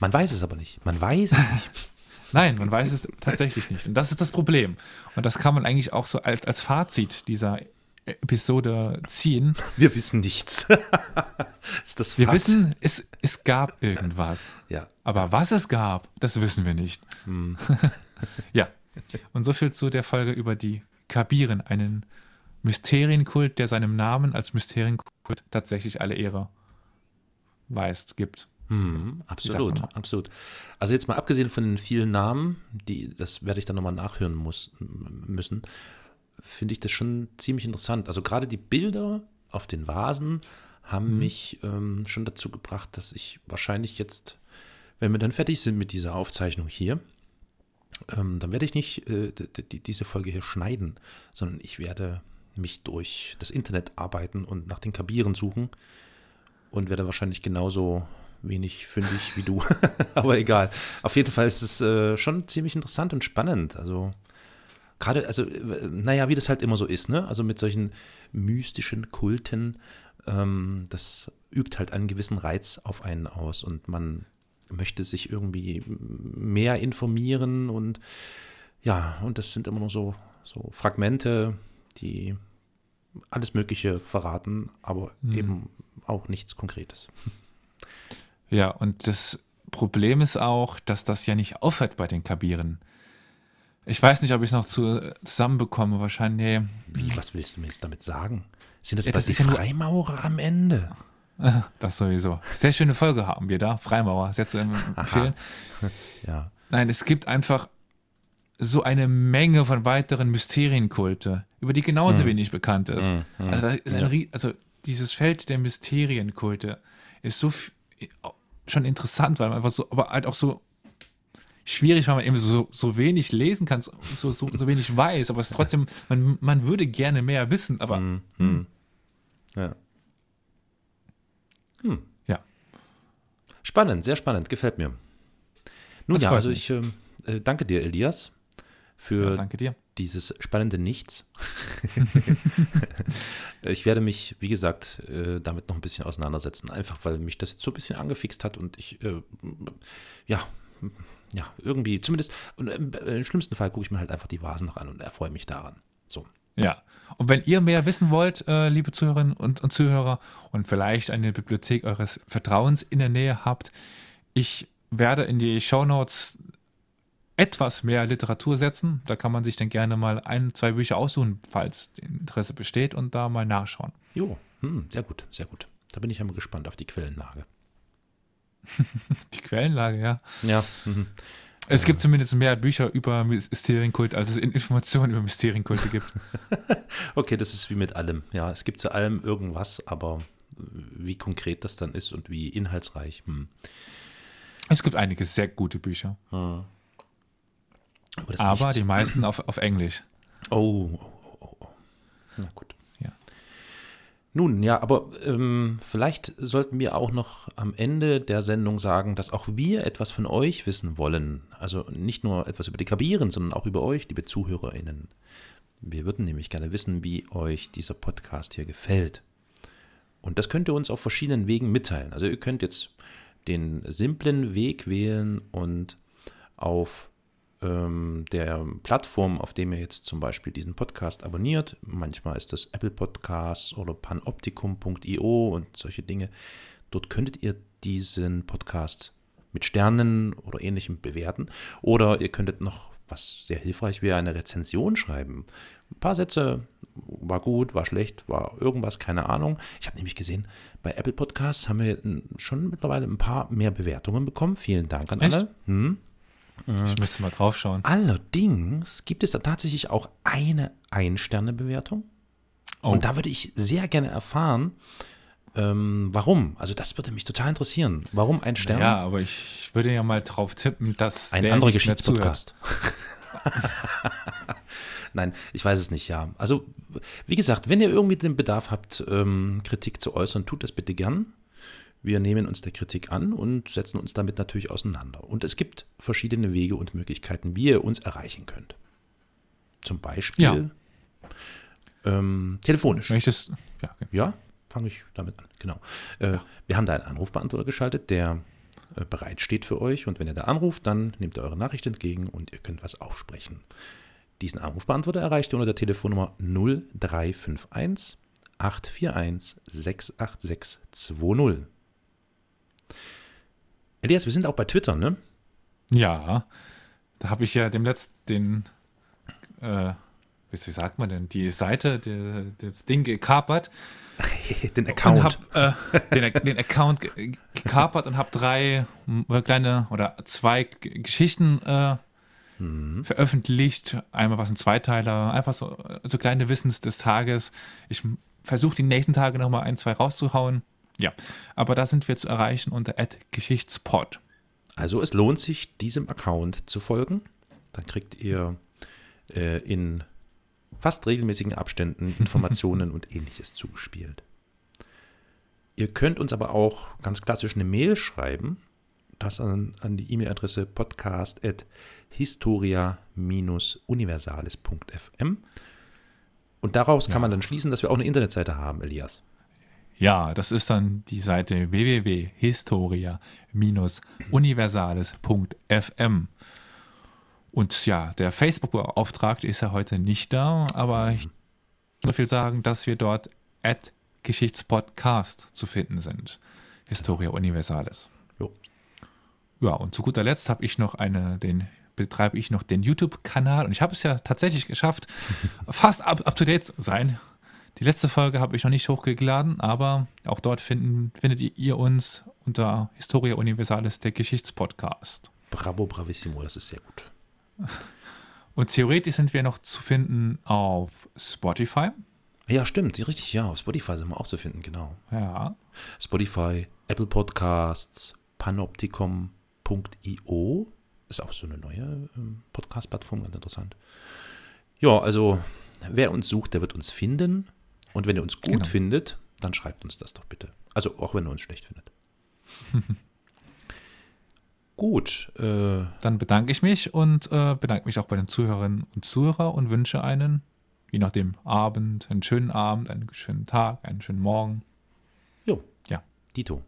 Man weiß es aber nicht. Man weiß es nicht. <laughs> Nein, man weiß es tatsächlich nicht. Und das ist das Problem. Und das kann man eigentlich auch so als, als Fazit dieser Episode ziehen. Wir wissen nichts. <laughs> ist das wir wissen, es, es gab irgendwas. Ja. Aber was es gab, das wissen wir nicht. Hm. <laughs> ja. Und so viel zu der Folge über die Kabiren, einen Mysterienkult, der seinem Namen als Mysterienkult tatsächlich alle Ehre weist, gibt. Mhm, absolut, absolut. Also jetzt mal abgesehen von den vielen Namen, die, das werde ich dann nochmal nachhören muss, müssen, finde ich das schon ziemlich interessant. Also gerade die Bilder auf den Vasen haben mhm. mich ähm, schon dazu gebracht, dass ich wahrscheinlich jetzt, wenn wir dann fertig sind mit dieser Aufzeichnung hier, ähm, dann werde ich nicht äh, diese Folge hier schneiden, sondern ich werde mich durch das Internet arbeiten und nach den Kabieren suchen und werde wahrscheinlich genauso wenig fündig wie du. <laughs> Aber egal. Auf jeden Fall ist es äh, schon ziemlich interessant und spannend. Also gerade, also, äh, naja, wie das halt immer so ist, ne? Also mit solchen mystischen Kulten, ähm, das übt halt einen gewissen Reiz auf einen aus und man möchte sich irgendwie mehr informieren und ja, und das sind immer nur so, so Fragmente, die alles Mögliche verraten, aber mhm. eben auch nichts Konkretes. Ja, und das Problem ist auch, dass das ja nicht aufhört bei den Kabiren. Ich weiß nicht, ob ich es noch zu, zusammenbekomme, wahrscheinlich. Wie, was willst du mir jetzt damit sagen? Sind das, ja, das die ja Freimaurer am Ende? <laughs> Das sowieso. Sehr schöne Folge haben wir da. Freimaurer, sehr zu empfehlen. <laughs> ja. Nein, es gibt einfach so eine Menge von weiteren Mysterienkulte, über die genauso wenig bekannt ist. Also, da ist ein, Ja. Also dieses Feld der Mysterienkulte ist so schon interessant, weil man einfach so, aber halt auch so schwierig, weil man eben so, so wenig lesen kann, so, so, so, wenig weiß, aber es ist trotzdem, man, man würde gerne mehr wissen, aber Mhm. Ja. ja. Spannend, sehr spannend, gefällt mir. Nun Das ja, also ich ähm, äh, danke dir, Elias, für ja, danke dir. dieses spannende Nichts. <laughs> ich werde mich, wie gesagt, äh, damit noch ein bisschen auseinandersetzen, einfach weil mich das jetzt so ein bisschen angefixt hat und ich, äh, ja, ja, irgendwie, zumindest, und im, äh, im schlimmsten Fall gucke ich mir halt einfach die Vasen noch an und erfreue mich daran. So. Ja. Und wenn ihr mehr wissen wollt, äh, liebe Zuhörerinnen und, und Zuhörer, und vielleicht eine Bibliothek eures Vertrauens in der Nähe habt, ich werde in die Shownotes etwas mehr Literatur setzen. Da kann man sich dann gerne mal ein, zwei Bücher aussuchen, falls Interesse besteht und da mal nachschauen. Jo, hm, sehr gut, sehr gut. Da bin ich ja mal gespannt auf die Quellenlage. <laughs> Die Quellenlage, ja. Ja, mhm. Es gibt zumindest mehr Bücher über Mysterienkult, als es Informationen über Mysterienkulte gibt. <laughs> Okay, das ist wie mit allem. Ja, es gibt zu allem irgendwas, aber wie konkret das dann ist und wie inhaltsreich. Hm. Es gibt einige sehr gute Bücher, Aber, das aber Nichts- die meisten auf, auf Englisch. Oh, oh, oh, oh, oh. Na gut. Nun, ja, aber ähm, vielleicht sollten wir auch noch am Ende der Sendung sagen, dass auch wir etwas von euch wissen wollen. Also nicht nur etwas über die Kabieren, sondern auch über euch, liebe ZuhörerInnen. Wir würden nämlich gerne wissen, wie euch dieser Podcast hier gefällt. Und das könnt ihr uns auf verschiedenen Wegen mitteilen. Also ihr könnt jetzt den simplen Weg wählen und auf ähm, der Plattform, auf dem ihr jetzt zum Beispiel diesen Podcast abonniert, manchmal ist das Apple Podcasts oder panoptikum.io und solche Dinge, dort könntet ihr diesen Podcast mit Sternen oder ähnlichem bewerten. Oder ihr könntet noch, was sehr hilfreich wäre, eine Rezension schreiben. Ein paar Sätze, war gut, war schlecht, war irgendwas, keine Ahnung. Ich habe nämlich gesehen, bei Apple Podcasts haben wir schon mittlerweile ein paar mehr Bewertungen bekommen. Vielen Dank an Echt? alle. Hm. Ich müsste mal drauf schauen. Allerdings gibt es da tatsächlich auch eine Ein-Sterne-Bewertung. Oh. Und da würde ich sehr gerne erfahren, ähm, warum. Also das würde mich total interessieren. Warum ein Stern? Ja, aber ich, würde ja mal drauf tippen, dass ein der anderer. Geschichtspodcast. <laughs> Nein, ich weiß es nicht, ja. Also, wie gesagt, wenn ihr irgendwie den Bedarf habt, ähm, Kritik zu äußern, tut das bitte gern. Wir nehmen uns der Kritik an und setzen uns damit natürlich auseinander. Und es gibt verschiedene Wege und Möglichkeiten, wie ihr uns erreichen könnt. Zum Beispiel ähm, telefonisch. Welches? Ja, okay. Ja, fange ich damit an. Genau. Äh, Wir haben da einen Anrufbeantworter geschaltet, der äh, bereit steht für euch. Und wenn ihr da anruft, dann nehmt ihr eure Nachricht entgegen und ihr könnt was aufsprechen. Diesen Anrufbeantworter erreicht ihr unter der Telefonnummer 0351 841 68620. Elias, wir sind auch bei Twitter, ne? ja, da habe ich ja dem letzten den, äh, wie sagt man denn, die Seite, die, das Ding gekapert <laughs> Den Account. habe äh, den, den Account ge- gekapert und habe drei m, kleine oder zwei Geschichten äh, Mhm. veröffentlicht. Einmal was ein Zweiteiler, einfach so, so kleine Wissens des Tages. Ich versuche die nächsten Tage nochmal ein, zwei rauszuhauen. Ja, aber da sind wir zu erreichen unter @geschichtspod. Also es lohnt sich, diesem Account zu folgen. Dann kriegt ihr äh, in fast regelmäßigen Abständen <laughs> Informationen und ähnliches zugespielt. Ihr könnt uns aber auch ganz klassisch eine Mail schreiben. Das an, an die E-Mail-Adresse podcast.historia-universales.fm. Und daraus kann Ja. man dann schließen, dass wir auch eine Internetseite haben, Elias. Ja, das ist dann die Seite www.historia-universales.fm. Und ja, der Facebook-Beauftragte ist ja heute nicht da, aber ich nur viel sagen, dass wir dort at Geschichtspodcast zu finden sind. Historia Universalis. Jo. Ja, und zu guter Letzt habe ich noch eine, den betreibe ich noch den YouTube-Kanal und ich habe es ja tatsächlich geschafft, <laughs> fast up, up to date zu sein. Die letzte Folge habe ich noch nicht hochgeladen, aber auch dort finden, findet ihr- uns unter Historia Universalis, der Geschichtspodcast. Bravo, bravissimo, das ist sehr gut. Und theoretisch sind wir noch zu finden auf Spotify. Ja, stimmt, richtig, ja, auf Spotify sind wir auch zu finden, genau. Ja. Spotify, Apple Podcasts, panopticom.io ist auch so eine neue ähm, Podcast-Plattform, ganz interessant. Ja, also wer uns sucht, der wird uns finden. Und wenn ihr uns gut Genau. findet, dann schreibt uns das doch bitte. Also auch wenn ihr uns schlecht findet. <laughs> gut, äh, Dann bedanke ich mich und äh, bedanke mich auch bei den Zuhörerinnen und Zuhörern und wünsche einen, je nachdem, Abend, einen schönen Abend, einen schönen Tag, einen schönen Morgen. jo, Ja. Dito.